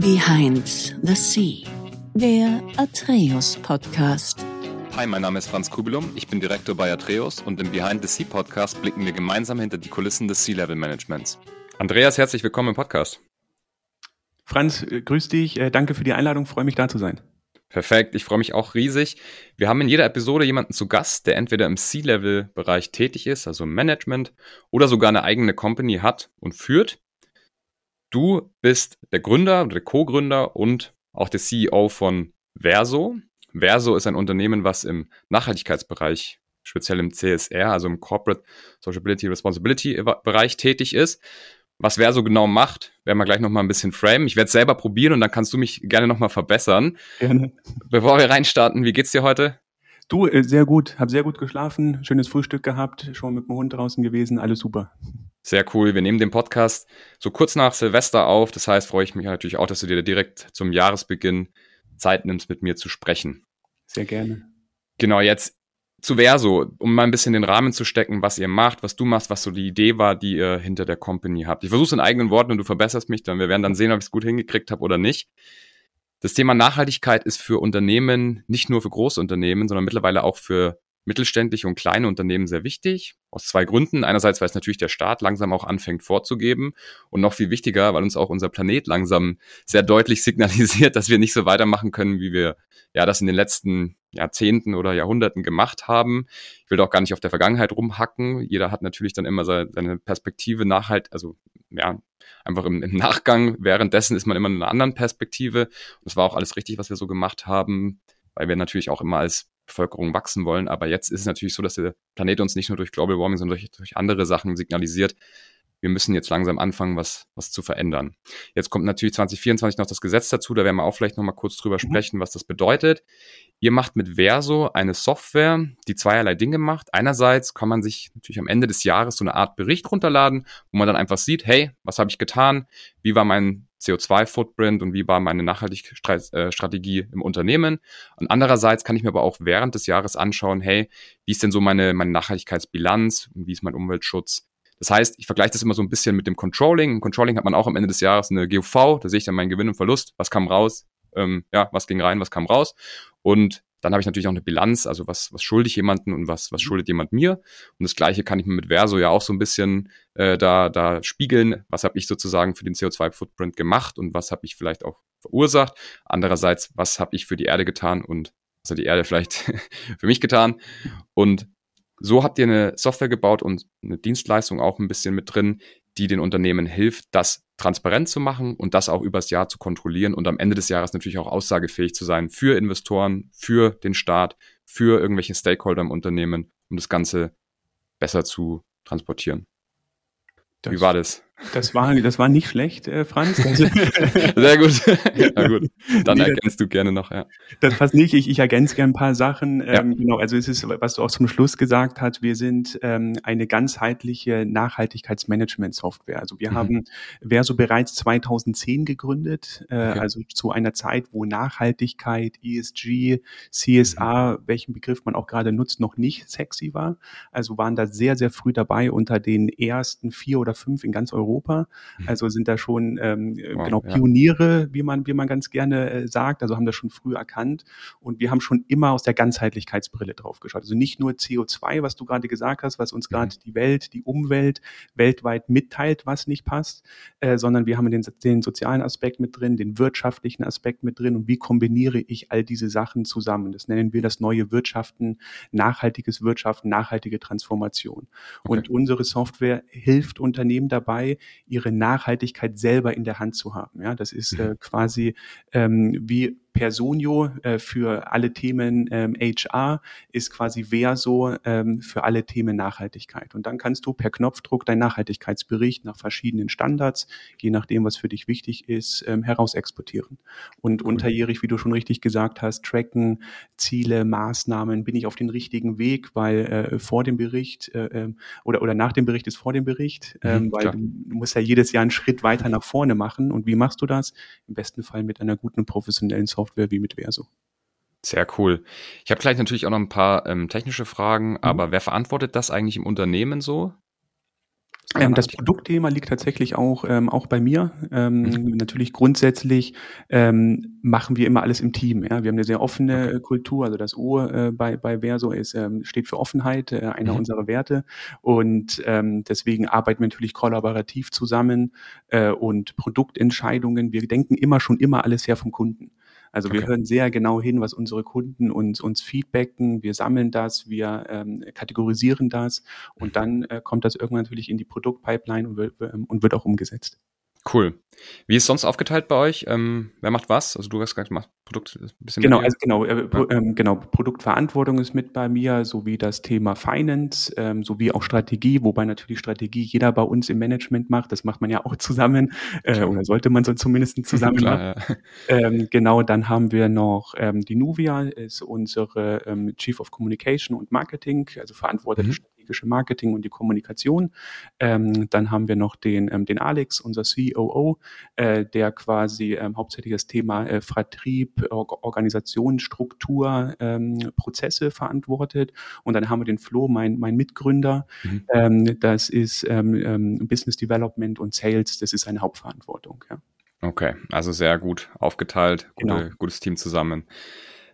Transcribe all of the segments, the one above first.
Behind the Sea, der Atreus Podcast. Hi, mein Name ist Franz Kubilum, ich bin Direktor bei Atreus und im Behind the Sea Podcast blicken wir gemeinsam hinter die Kulissen des Sea-Level Managements. Andreas, herzlich willkommen im Podcast. Franz, äh, grüß dich, äh, danke für die Einladung, freue mich da zu sein. Perfekt, ich freue mich auch riesig. Wir haben in jeder Episode jemanden zu Gast, der entweder im C-Level-Bereich tätig ist, also im Management, oder sogar eine eigene Company hat und führt. Du bist der Gründer oder der Co-Gründer und auch der CEO von Verso. Verso ist ein Unternehmen, was im Nachhaltigkeitsbereich, speziell im CSR, also im Corporate Sociability Responsibility Bereich tätig ist. Was Verso genau macht, werden wir gleich nochmal ein bisschen frame. Ich werde es selber probieren und dann kannst du mich gerne nochmal verbessern. Gerne. Bevor wir reinstarten, wie geht's dir heute? Du, äh, sehr gut. Hab sehr gut geschlafen, schönes Frühstück gehabt, schon mit dem Hund draußen gewesen, alles super. Sehr cool. Wir nehmen den Podcast so kurz nach Silvester auf. Das heißt, freue ich mich natürlich auch, dass du dir direkt zum Jahresbeginn Zeit nimmst, mit mir zu sprechen. Sehr gerne. Genau, jetzt zu Verso, um mal ein bisschen den Rahmen zu stecken, was ihr macht, was du machst, was so die Idee war, die ihr hinter der Company habt. Ich versuche es in eigenen Worten und du verbesserst mich dann. Wir werden dann sehen, ob ich es gut hingekriegt habe oder nicht. Das Thema Nachhaltigkeit ist für Unternehmen, nicht nur für Großunternehmen, sondern mittlerweile auch für mittelständische und kleine Unternehmen sehr wichtig. Aus zwei Gründen. Einerseits, weil es natürlich der Staat langsam auch anfängt vorzugeben. Und noch viel wichtiger, weil uns auch unser Planet langsam sehr deutlich signalisiert, dass wir nicht so weitermachen können, wie wir ja das in den letzten Jahrzehnten oder Jahrhunderten gemacht haben. Ich will doch gar nicht auf der Vergangenheit rumhacken. Jeder hat natürlich dann immer seine Perspektive nachhalt, also ja, einfach im, im Nachgang. Währenddessen ist man immer in einer anderen Perspektive. Und es war auch alles richtig, was wir so gemacht haben, weil wir natürlich auch immer als Bevölkerung wachsen wollen. Aber jetzt ist es natürlich so, dass der Planet uns nicht nur durch Global Warming, sondern durch, durch andere Sachen signalisiert, wir müssen jetzt langsam anfangen, was, was zu verändern. Jetzt kommt natürlich 2024 noch das Gesetz dazu, da werden wir auch vielleicht noch mal kurz drüber mhm. sprechen, was das bedeutet. Ihr macht mit Verso eine Software, die zweierlei Dinge macht. Einerseits kann man sich natürlich am Ende des Jahres so eine Art Bericht runterladen, wo man dann einfach sieht, hey, was habe ich getan? Wie war mein CO2-Footprint und wie war meine Nachhaltigkeitsstrategie im Unternehmen. Und andererseits kann ich mir aber auch während des Jahres anschauen, hey, wie ist denn so meine, meine Nachhaltigkeitsbilanz und wie ist mein Umweltschutz? Das heißt, ich vergleiche das immer so ein bisschen mit dem Controlling. Im Controlling hat man auch am Ende des Jahres eine GUV, da sehe ich dann meinen Gewinn und Verlust, was kam raus, ähm, ja, was ging rein, was kam raus. Und dann habe ich natürlich auch eine Bilanz, also was, was schulde ich jemanden und was, was mhm. schuldet jemand mir. Und das Gleiche kann ich mir mit Verso ja auch so ein bisschen äh, da, da spiegeln. Was habe ich sozusagen für den CO2-Footprint gemacht und was habe ich vielleicht auch verursacht. Andererseits, was habe ich für die Erde getan und was hat die Erde vielleicht für mich getan. Und so habt ihr eine Software gebaut und eine Dienstleistung auch ein bisschen mit drin, die den Unternehmen hilft, das transparent zu machen und das auch übers Jahr zu kontrollieren und am Ende des Jahres natürlich auch aussagefähig zu sein für Investoren, für den Staat, für irgendwelche Stakeholder im Unternehmen, um das Ganze besser zu transportieren. Das, Wie war das? Das war, das war nicht schlecht, äh, Franz. Sehr gut. Na gut. Dann nee, ergänzt du gerne noch, ja. Das passt nicht. Ich, ich ergänze gerne ein paar Sachen. Ja. Ähm, genau, also es ist, was du auch zum Schluss gesagt hast, wir sind ähm, eine ganzheitliche Nachhaltigkeitsmanagement-Software. Also wir mhm. haben Verso bereits 2010 gegründet, äh, okay. also zu einer Zeit, wo Nachhaltigkeit, ESG, CSR, mhm. welchen Begriff man auch gerade nutzt, noch nicht sexy war. Also waren da sehr, sehr früh dabei unter den ersten vier oder fünf in ganz Europa Europa. Mhm. Also sind da schon ähm, wow, genau Pioniere, ja. wie man wie man ganz gerne äh, sagt. Also haben das schon früh erkannt und wir haben schon immer aus der Ganzheitlichkeitsbrille drauf geschaut. Also nicht nur CO2, was du gerade gesagt hast, was uns gerade mhm. die Welt, die Umwelt weltweit mitteilt, was nicht passt, äh, sondern wir haben den, den sozialen Aspekt mit drin, den wirtschaftlichen Aspekt mit drin und wie kombiniere ich all diese Sachen zusammen. Das nennen wir das neue Wirtschaften, nachhaltiges Wirtschaften, nachhaltige Transformation. Okay. Und unsere Software hilft Unternehmen dabei, ihre Nachhaltigkeit selber in der Hand zu haben. Ja, das ist äh, mhm. quasi ähm, wie Personio äh, für alle Themen ähm, HR ist quasi Verso ähm, für alle Themen Nachhaltigkeit. Und dann kannst du per Knopfdruck deinen Nachhaltigkeitsbericht nach verschiedenen Standards, je nachdem, was für dich wichtig ist, ähm, heraus exportieren. Und cool. unterjährig, wie du schon richtig gesagt hast, tracken, Ziele, Maßnahmen, bin ich auf den richtigen Weg, weil äh, vor dem Bericht äh, ähm, oder, oder nach dem Bericht ist vor dem Bericht, mhm, ähm, weil du, du musst ja jedes Jahr einen Schritt weiter nach vorne machen. Und wie machst du das? Im besten Fall mit einer guten professionellen Software Software wie mit Verso. Sehr cool. Ich habe gleich natürlich auch noch ein paar ähm, technische Fragen, mhm. aber wer verantwortet das eigentlich im Unternehmen so? Ähm, das Produktthema liegt tatsächlich auch, ähm, auch bei mir. Ähm, mhm. Natürlich grundsätzlich ähm, machen wir immer alles im Team. Ja? Wir haben eine sehr offene okay. Kultur. Also das O äh, bei, bei Verso ist, ähm, steht für Offenheit, äh, einer mhm. unserer Werte. Und ähm, deswegen arbeiten wir natürlich kollaborativ zusammen äh, und Produktentscheidungen. Wir denken immer schon immer alles her vom Kunden. Also wir okay. hören sehr genau hin, was unsere Kunden uns, uns feedbacken. Wir sammeln das, wir ähm, kategorisieren das und dann äh, kommt das irgendwann natürlich in die Produktpipeline und wird, ähm, und wird auch umgesetzt. Cool. Wie ist sonst aufgeteilt bei euch? Ähm, wer macht was? Also du hast gesagt, macht Produkt ein bisschen Genau, also genau, äh, ja. ähm, genau, Produktverantwortung ist mit bei mir, sowie das Thema Finance, ähm, sowie auch Strategie, wobei natürlich Strategie jeder bei uns im Management macht. Das macht man ja auch zusammen, äh, oder sollte man so zumindest zusammen Klar, machen. Ja. Ähm, genau, dann haben wir noch ähm, die Nuvia, ist unsere ähm, Chief of Communication und Marketing, also verantwortet mhm strategische Marketing und die Kommunikation. Ähm, dann haben wir noch den, ähm, den Alex, unser COO, äh, der quasi ähm, hauptsächlich das Thema äh, Vertrieb, Or Organisation, Struktur, ähm, Prozesse verantwortet. Und dann haben wir den Flo, mein, mein Mitgründer. Mhm. Ähm, das ist ähm, ähm, Business Development und Sales, das ist seine Hauptverantwortung. Ja. Okay, also sehr gut aufgeteilt, gute, genau. gutes Team zusammen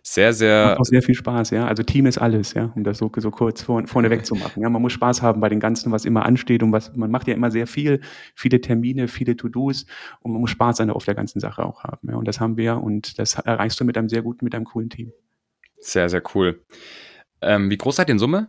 sehr, sehr. Macht auch sehr viel Spaß, ja. Also Team ist alles, ja, um das so, so kurz vor, vorneweg zu machen. Ja, man muss Spaß haben bei den Ganzen, was immer ansteht und was, man macht ja immer sehr viel, viele Termine, viele To-Dos und man muss Spaß an auf der ganzen Sache auch haben. Ja. Und das haben wir und das erreichst du mit einem sehr guten, mit einem coolen Team. Sehr, sehr cool. Ähm, wie groß seid ihr in Summe?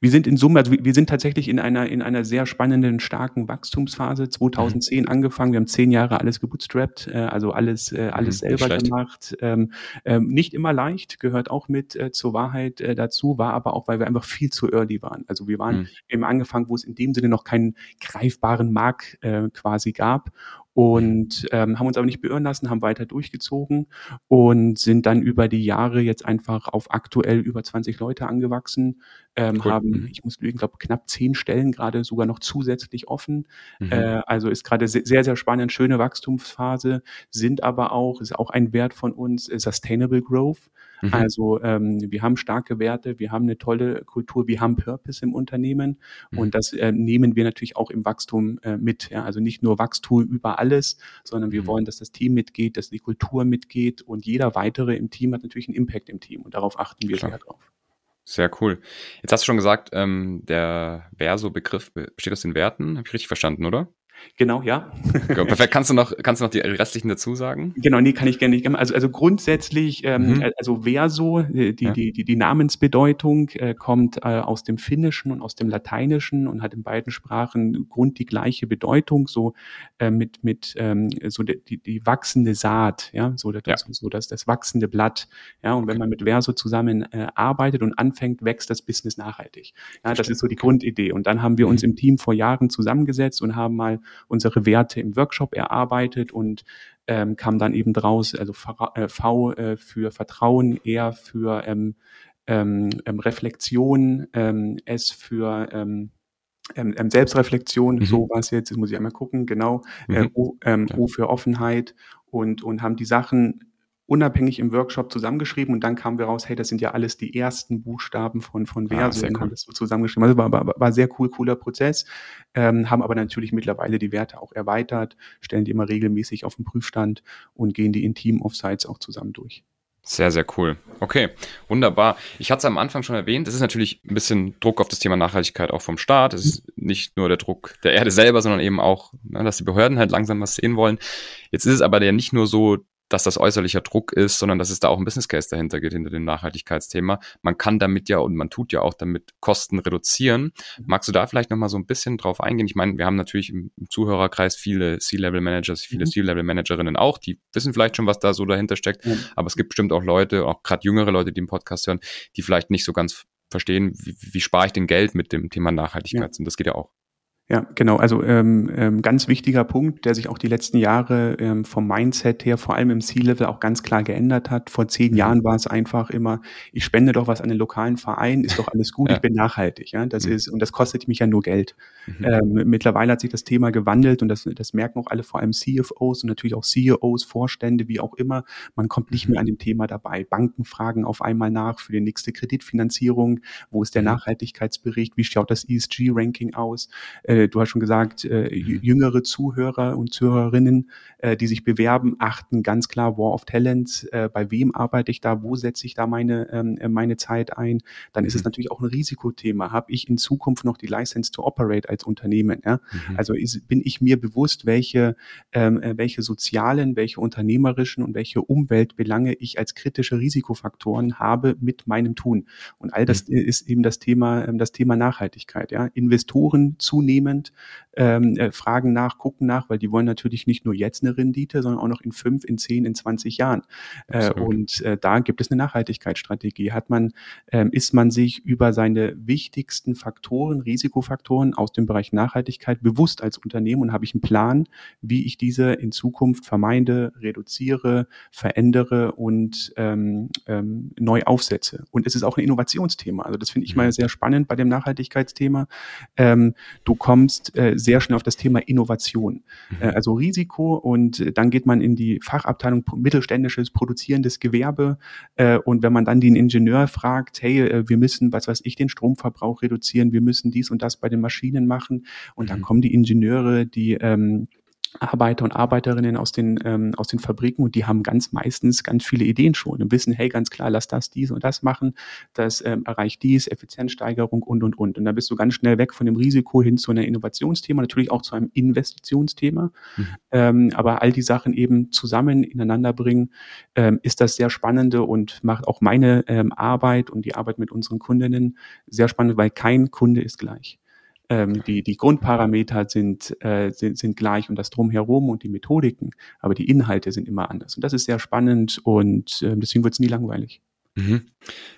Wir sind in Summe, also wir sind tatsächlich in einer, in einer sehr spannenden, starken Wachstumsphase. 2010 mhm. angefangen, wir haben zehn Jahre alles gebootstrapped, äh, also alles, äh, alles mhm, selber gemacht. Ähm, ähm, nicht immer leicht, gehört auch mit äh, zur Wahrheit äh, dazu, war aber auch, weil wir einfach viel zu early waren. Also wir waren mhm. eben angefangen, wo es in dem Sinne noch keinen greifbaren Markt äh, quasi gab und ähm, haben uns aber nicht beirren lassen, haben weiter durchgezogen und sind dann über die Jahre jetzt einfach auf aktuell über 20 Leute angewachsen, ähm, cool. haben, mhm. ich muss lügen, glaube knapp zehn Stellen gerade sogar noch zusätzlich offen. Mhm. Äh, also ist gerade sehr, sehr spannend, schöne Wachstumsphase, sind aber auch, ist auch ein Wert von uns, äh, Sustainable Growth. Mhm. Also ähm, wir haben starke Werte, wir haben eine tolle Kultur, wir haben Purpose im Unternehmen mhm. und das äh, nehmen wir natürlich auch im Wachstum äh, mit. Ja? Also nicht nur Wachstum über alles, sondern wir mhm. wollen, dass das Team mitgeht, dass die Kultur mitgeht und jeder weitere im Team hat natürlich einen Impact im Team und darauf achten wir Klar. sehr drauf. Sehr cool. Jetzt hast du schon gesagt, ähm, der Verso-Begriff besteht aus den Werten. Habe ich richtig verstanden, oder? Genau, ja. Genau, perfekt. Kannst du noch, kannst du noch die restlichen dazu sagen? Genau, nee, kann ich gerne nicht. Also, also grundsätzlich, ähm, mhm. also Verso, äh, die, ja. die, die, die Namensbedeutung äh, kommt äh, aus dem Finnischen und aus dem Lateinischen und hat in beiden Sprachen Grund die gleiche Bedeutung, so äh, mit, mit ähm, so die, die, die wachsende Saat, ja, so, das, ja. so das, das wachsende Blatt. Ja, und wenn man mit Verso zusammen äh, arbeitet und anfängt, wächst das Business nachhaltig. Ja, das ist so die Grundidee. Und dann haben wir uns mhm. im Team vor Jahren zusammengesetzt und haben mal unsere Werte im Workshop erarbeitet und ähm, kam dann eben draus, also V äh, für Vertrauen, R für ähm, ähm, ähm, Reflexion, ähm, S für ähm, ähm, ähm Selbstreflexion, mhm. so was jetzt, jetzt muss ich einmal gucken, genau, äh, mhm. o, ähm, o für Offenheit und, und haben die Sachen unabhängig im Workshop zusammengeschrieben und dann kamen wir raus, hey, das sind ja alles die ersten Buchstaben von, von Verso ah, cool. haben das so zusammengeschrieben. Also war, war, war sehr cool, cooler Prozess, ähm, haben aber natürlich mittlerweile die Werte auch erweitert, stellen die immer regelmäßig auf den Prüfstand und gehen die in Team-Offsites auch zusammen durch. Sehr, sehr cool. Okay, wunderbar. Ich hatte es am Anfang schon erwähnt, es ist natürlich ein bisschen Druck auf das Thema Nachhaltigkeit auch vom Staat. Es ist nicht nur der Druck der Erde selber, sondern eben auch, ne, dass die Behörden halt langsam was sehen wollen. Jetzt ist es aber ja nicht nur so, dass das äußerlicher Druck ist, sondern dass es da auch ein Business Case dahinter geht, hinter dem Nachhaltigkeitsthema. Man kann damit ja und man tut ja auch damit Kosten reduzieren. Mhm. Magst du da vielleicht nochmal so ein bisschen drauf eingehen? Ich meine, wir haben natürlich im, Zuhörerkreis viele C-Level-Managers, viele mhm. C-Level-Managerinnen auch, die wissen vielleicht schon, was da so dahinter steckt. Mhm. Aber es gibt bestimmt auch Leute, auch gerade jüngere Leute, die im Podcast hören, die vielleicht nicht so ganz verstehen, wie, wie spare ich denn Geld mit dem Thema Nachhaltigkeit? Ja. Und das geht ja auch. Ja, genau. Also ähm, ähm, ganz wichtiger Punkt, der sich auch die letzten Jahre ähm, vom Mindset her, vor allem im C-Level, auch ganz klar geändert hat. Vor zehn mhm. Jahren war es einfach immer, ich spende doch was an den lokalen Verein, ist doch alles gut, ja. ich bin nachhaltig. Ja, das mhm. ist und das kostet mich ja nur Geld. Mhm. Ähm, mittlerweile hat sich das Thema gewandelt und das, das merken auch alle, vor allem CFOs und natürlich auch CEOs, Vorstände, wie auch immer. Man kommt nicht mhm. mehr an dem Thema dabei. Banken fragen auf einmal nach für die nächste Kreditfinanzierung. Wo ist der mhm. Nachhaltigkeitsbericht? Wie schaut das ESG-Ranking aus? Äh, äh, du hast schon gesagt, äh, mhm. jüngere Zuhörer und Zuhörerinnen, äh, die sich bewerben, achten ganz klar War of Talents, äh, bei wem arbeite ich da, wo setze ich da meine, ähm, äh, meine Zeit ein. Dann ist es mhm. natürlich auch ein Risikothema. Habe ich in Zukunft noch die License to Operate als Unternehmen? Ja? Mhm. Also ist, bin ich mir bewusst, welche, ähm, äh, welche sozialen, welche unternehmerischen und welche Umweltbelange ich als kritische Risikofaktoren habe mit meinem Tun. Und all das mhm. ist eben das Thema, ähm, das Thema Nachhaltigkeit. Ja? Investoren zunehmend ähm, äh, fragen nach, gucken nach, weil die wollen natürlich nicht nur jetzt eine Rendite, sondern auch noch in fünf, in zehn, in zwanzig Jahren. Äh, und äh, da gibt es eine Nachhaltigkeitsstrategie. Hat man, ähm, ist man sich über seine wichtigsten Faktoren, Risikofaktoren aus dem Bereich Nachhaltigkeit bewusst als Unternehmen und habe ich einen Plan, wie ich diese in Zukunft vermeide, reduziere, verändere und ähm, ähm, neu aufsetze. Und es ist auch ein Innovationsthema. Also das finde ich mal mhm. sehr spannend bei dem Nachhaltigkeitsthema. Ähm, du kommst äh, sehr schnell auf das Thema Innovation. Mhm. Äh, also Risiko und äh, dann geht man in die Fachabteilung mittelständisches, produzierendes Gewerbe äh, und wenn man dann den Ingenieur fragt, hey, wir müssen, was weiß ich, den Stromverbrauch reduzieren, wir müssen dies und das bei den Maschinen machen und dann mhm. kommen die Ingenieure, die ähm, Arbeiter und Arbeiterinnen aus den, ähm, aus den Fabriken und die haben ganz meistens ganz viele Ideen schon und wissen, hey, ganz klar, lass das, dies und das machen, das ähm, erreicht dies, Effizienzsteigerung und, und, und. Und da bist du ganz schnell weg von dem Risiko hin zu einem Innovationsthema, natürlich auch zu einem Investitionsthema. Mhm. Ähm, aber all die Sachen eben zusammen ineinander bringen, ähm, ist das sehr spannende und macht auch meine ähm, Arbeit und die Arbeit mit unseren Kundinnen sehr spannend, weil kein Kunde ist gleich. Ähm, die, die Grundparameter sind, äh, sind, sind gleich und das Drumherum und die Methodiken, aber die Inhalte sind immer anders. Und das ist sehr spannend und äh, deswegen wird es nie langweilig. Mhm.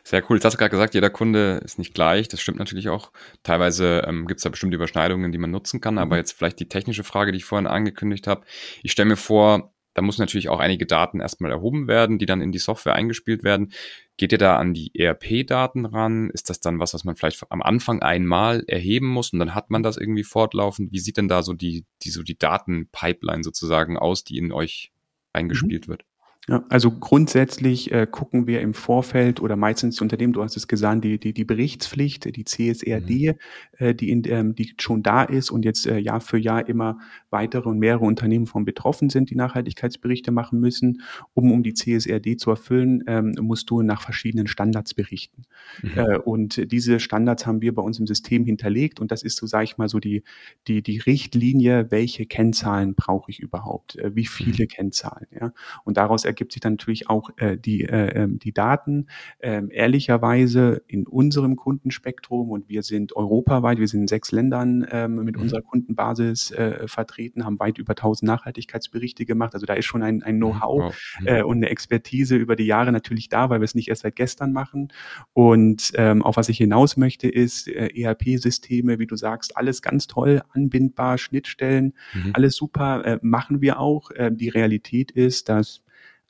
Sehr cool. Jetzt hast du gerade gesagt, jeder Kunde ist nicht gleich. Das stimmt natürlich auch. Teilweise ähm, gibt es da bestimmte Überschneidungen, die man nutzen kann. Aber mhm. jetzt vielleicht die technische Frage, die ich vorhin angekündigt habe. Ich stelle mir vor, da muss natürlich auch einige Daten erstmal erhoben werden, die dann in die Software eingespielt werden. Geht ihr da an die ERP-Daten ran? Ist das dann was, was man vielleicht am Anfang einmal erheben muss und dann hat man das irgendwie fortlaufend? Wie sieht denn da so die, die, so die Datenpipeline sozusagen aus, die in euch eingespielt mhm. wird? Ja, also grundsätzlich äh, gucken wir im Vorfeld oder meistens unter dem, du hast es gesagt, die, die, die Berichtspflicht, die CSRD, mhm. äh, die, in, ähm, die schon da ist und jetzt äh, Jahr für Jahr immer weitere und mehrere Unternehmen von betroffen sind, die Nachhaltigkeitsberichte machen müssen. Um, um die CSRD zu erfüllen, ähm, musst du nach verschiedenen Standards berichten. Mhm. Äh, und diese Standards haben wir bei uns im System hinterlegt und das ist so, sage ich mal, so die, die, die Richtlinie, welche Kennzahlen brauche ich überhaupt, äh, wie viele mhm. Kennzahlen. Ja? Und daraus ergibt sich dann natürlich auch äh, die, äh, ähm, die Daten. Ähm, ehrlicherweise in unserem Kundenspektrum und wir sind europaweit, wir sind in sechs Ländern ähm, mit mhm. unserer Kundenbasis äh, vertreten, haben weit über 1000 Nachhaltigkeitsberichte gemacht. Also da ist schon ein, ein Know-how wow. äh, und eine Expertise über die Jahre natürlich da, weil wir es nicht erst seit gestern machen. Und ähm, auf was ich hinaus möchte, ist äh, ERP-Systeme, wie du sagst, alles ganz toll, anbindbar, Schnittstellen, mhm. alles super, äh, machen wir auch. Äh, die Realität ist, dass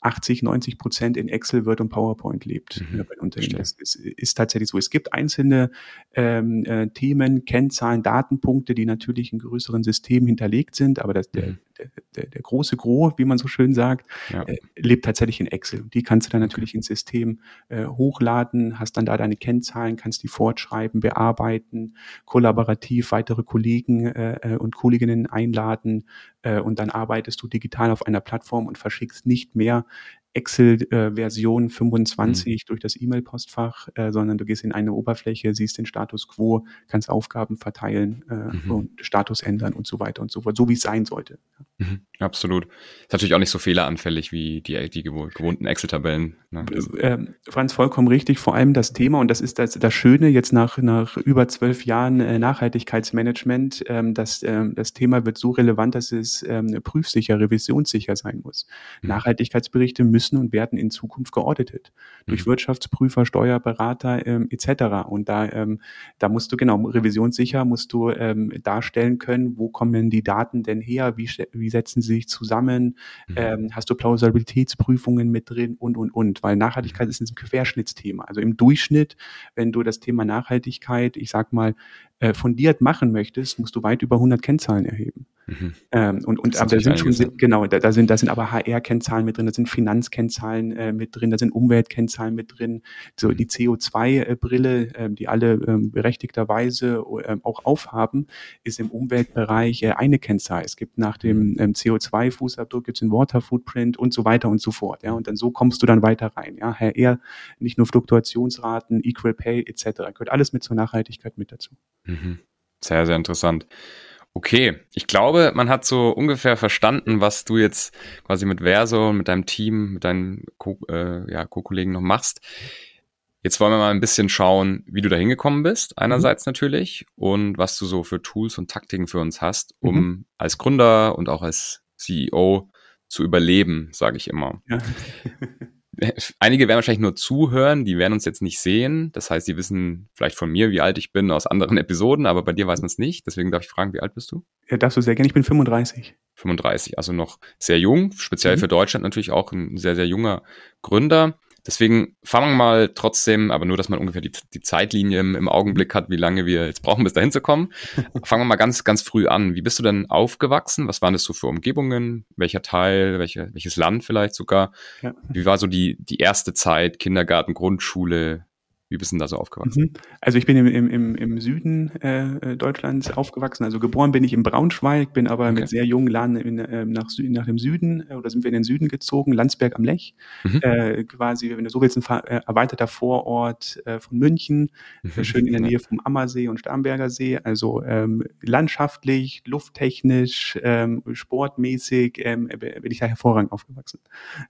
80, 90 Prozent in Excel, Word und PowerPoint lebt mhm. bei Unternehmen. Das ist, ist, tatsächlich so. Es gibt einzelne ähm, äh, Themen, Kennzahlen, Datenpunkte, die natürlich in größeren Systemen hinterlegt sind, aber das, der, mhm der, der, der große Gros, wie man so schön sagt, ja. äh, lebt tatsächlich in Excel. Die kannst du dann natürlich okay. ins System äh, hochladen, hast dann da deine Kennzahlen, kannst die fortschreiben, bearbeiten, kollaborativ weitere Kollegen äh, äh und Kolleginnen einladen und dann arbeitest du digital auf einer Plattform und verschickst nicht mehr Excel-Version 25 mhm. durch das E-Mail-Postfach, äh, sondern du gehst in eine Oberfläche, siehst den Status quo, kannst Aufgaben verteilen äh, mhm. und Status ändern und so weiter und so fort, so wie es sein sollte. Mhm. Absolut. Ist natürlich auch nicht so fehleranfällig wie die, die gewohnten Excel-Tabellen. Ne? Äh, Franz, vollkommen richtig. Vor allem das Thema, und das ist das, das Schöne jetzt nach, nach über zwölf Jahren äh, Nachhaltigkeitsmanagement, ähm, dass ähm, das Thema wird so relevant, dass es ähm, prüfsicher, revisionssicher sein muss. Mhm. Nachhaltigkeitsberichte müssen müssen und werden in Zukunft geauditet durch mhm. Wirtschaftsprüfer, Steuerberater ähm, etc. Und da, ähm, da musst du genau revisionssicher musst du ähm, darstellen können, wo kommen die Daten denn her, wie, wie setzen sie sich zusammen, mhm. ähm, hast du Plausibilitätsprüfungen mit drin und und und, weil Nachhaltigkeit mhm. ist ein Querschnittsthema. Also im Durchschnitt, wenn du das Thema Nachhaltigkeit, ich sag mal äh, fundiert machen möchtest, musst du weit über 100 Kennzahlen erheben. Mhm. Ähm, und und aber da sind schon, sind, genau, da, da, sind, da sind aber HR-Kennzahlen mit drin, da sind Finanzkennzahlen äh, mit drin, da sind Umweltkennzahlen mit drin, so mhm. die CO2-Brille, äh, die alle ähm, berechtigterweise äh, auch aufhaben, ist im Umweltbereich äh, eine Kennzahl. Es gibt nach dem mhm. ähm, CO2-Fußabdruck gibt es den Water Footprint und so weiter und so fort. Ja, und dann so kommst du dann weiter rein. Ja, HR, nicht nur Fluktuationsraten, Equal Pay etc. Gehört alles mit zur Nachhaltigkeit mit dazu. Mhm. Sehr, sehr interessant. Okay, ich glaube, man hat so ungefähr verstanden, was du jetzt quasi mit Verso und mit deinem Team, mit deinen Co äh, ja, Co-Kollegen noch machst. Jetzt wollen wir mal ein bisschen schauen, wie du da hingekommen bist, einerseits mhm. natürlich, und was du so für Tools und Taktiken für uns hast, um mhm. als Gründer und auch als CEO zu überleben, sage ich immer. Ja. einige werden wahrscheinlich nur zuhören, die werden uns jetzt nicht sehen. Das heißt, sie wissen vielleicht von mir, wie alt ich bin aus anderen Episoden, aber bei dir weiß man es nicht. Deswegen darf ich fragen, wie alt bist du? Ja, darfst du sehr gerne. Ich bin 35. 35, also noch sehr jung, speziell mhm. für Deutschland natürlich auch ein sehr, sehr junger Gründer. Deswegen fangen wir mal trotzdem, aber nur, dass man ungefähr die, die Zeitlinie im, im, Augenblick hat, wie lange wir jetzt brauchen, bis dahin zu kommen. fangen wir mal ganz, ganz früh an. Wie bist du denn aufgewachsen? Was waren das so für Umgebungen? Welcher Teil? Welche, welches Land vielleicht sogar? Ja. Wie war so die, die erste Zeit, Kindergarten, Grundschule? Wie bist du denn da so aufgewachsen? Mhm. Also ich bin im, im, im Süden äh, Deutschlands aufgewachsen. Also geboren bin ich in Braunschweig, bin aber okay. mit sehr jungen Jahren äh, nach, nach dem Süden äh, oder sind wir in den Süden gezogen, Landsberg am Lech. Mhm. Äh, quasi, wenn du so willst, ein äh, erweiterter Vorort äh, von München, mhm. schön in der Nähe vom Ammersee und Starnberger See. Also ähm, landschaftlich, lufttechnisch, ähm, sportmäßig ähm, bin ich da hervorragend aufgewachsen.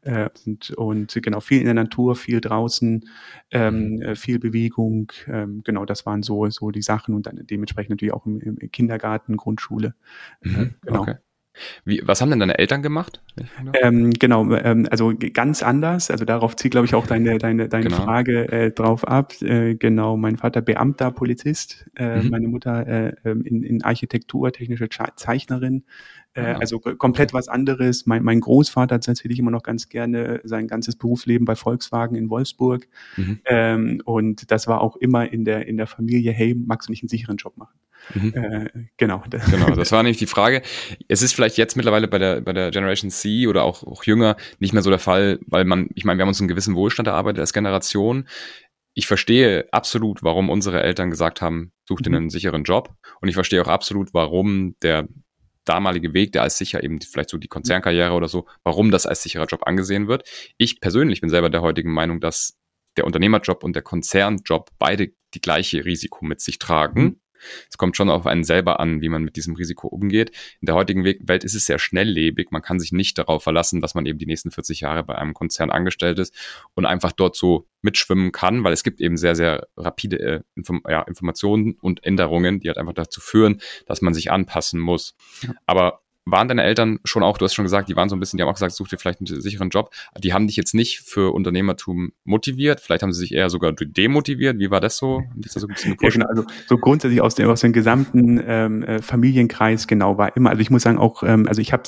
Äh, und, und genau, viel in der Natur, viel draußen, ähm, mhm. Viel Bewegung. Ähm, genau, das waren so, so die Sachen und dann dementsprechend natürlich auch im, im Kindergarten, Grundschule. Mhm, äh, genau. Okay. Wie, was haben denn deine Eltern gemacht? Ähm, genau, ähm, also ganz anders. Also darauf zieht, glaube ich, auch deine, deine, deine genau. Frage äh, drauf ab. Äh, genau, mein Vater Beamter, Polizist, äh, mhm. meine Mutter äh, ähm, in, in Architektur, technische Zeichnerin. Äh, also komplett was anderes. Mein, mein Großvater hat tatsächlich immer noch ganz gerne sein ganzes Berufsleben bei Volkswagen in Wolfsburg. Mhm. Ähm, und das war auch immer in der, in der Familie, hey, magst du nicht einen sicheren Job machen? Mhm. Äh, genau. Genau, das war nämlich die Frage. Es ist vielleicht jetzt mittlerweile bei der, bei der Generation C oder auch, auch jünger nicht mehr so der Fall, weil man, ich meine, wir haben uns einen gewissen Wohlstand erarbeitet als Generation. Ich verstehe absolut, warum unsere Eltern gesagt haben, such dir mhm. einen sicheren Job. Und ich verstehe auch absolut, warum der damalige Weg, der als sicher eben vielleicht so die Konzernkarriere oder so, warum das als sicherer Job angesehen wird. Ich persönlich bin selber der heutigen Meinung, dass der Unternehmerjob und der Konzernjob beide die gleiche Risiko mit sich tragen. Es kommt schon auf einen selber an, wie man mit diesem Risiko umgeht. In der heutigen Welt ist es sehr schnelllebig. Man kann sich nicht darauf verlassen, dass man eben die nächsten 40 Jahre bei einem Konzern angestellt ist und einfach dort so mitschwimmen kann, weil es gibt eben sehr, sehr rapide äh, Inform ja, Informationen und Änderungen, die halt einfach dazu führen, dass man sich anpassen muss. Ja. Aber waren deine Eltern schon auch, du hast schon gesagt, die waren so ein bisschen, die haben auch gesagt, such dir vielleicht einen sicheren Job. Die haben dich jetzt nicht für Unternehmertum motiviert, vielleicht haben sie sich eher sogar demotiviert. Wie war das so? Das so, ja, genau, also so grundsätzlich aus dem, aus dem gesamten ähm, äh, Familienkreis genau war immer, also ich muss sagen auch, ähm, also ich habe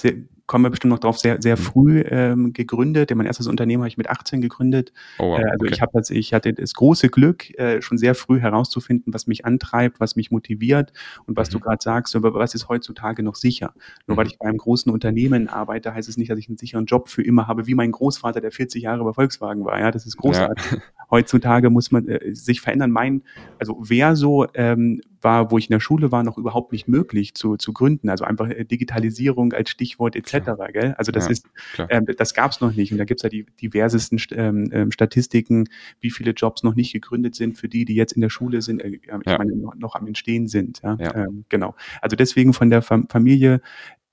kommen wir bestimmt noch drauf, sehr, sehr mhm. früh ähm, gegründet. Mein erstes Unternehmen habe ich mit 18 gegründet. Oh, wow, äh, also okay. ich habe ich hatte das große Glück, äh, schon sehr früh herauszufinden, was mich antreibt, was mich motiviert und was mhm. du gerade sagst, aber was ist heutzutage noch sicher. Nur mhm. weil ich bei einem großen Unternehmen arbeite, heißt es nicht, dass ich einen sicheren Job für immer habe, wie mein Großvater, der 40 Jahre bei Volkswagen war. Ja, das ist großartig. Ja. Heutzutage muss man äh, sich verändern. Mein, also wer so ähm, war, wo ich in der Schule war, noch überhaupt nicht möglich zu, zu gründen. Also einfach äh, Digitalisierung als Stichwort etc. Gell? Also das ja, ist, ähm, das gab es noch nicht. Und da gibt es ja die diversesten ähm, ähm, Statistiken, wie viele Jobs noch nicht gegründet sind für die, die jetzt in der Schule sind, äh, ich ja. meine, noch, noch, am Entstehen sind. Ja? ja. Ähm, genau. Also deswegen von der Fam Familie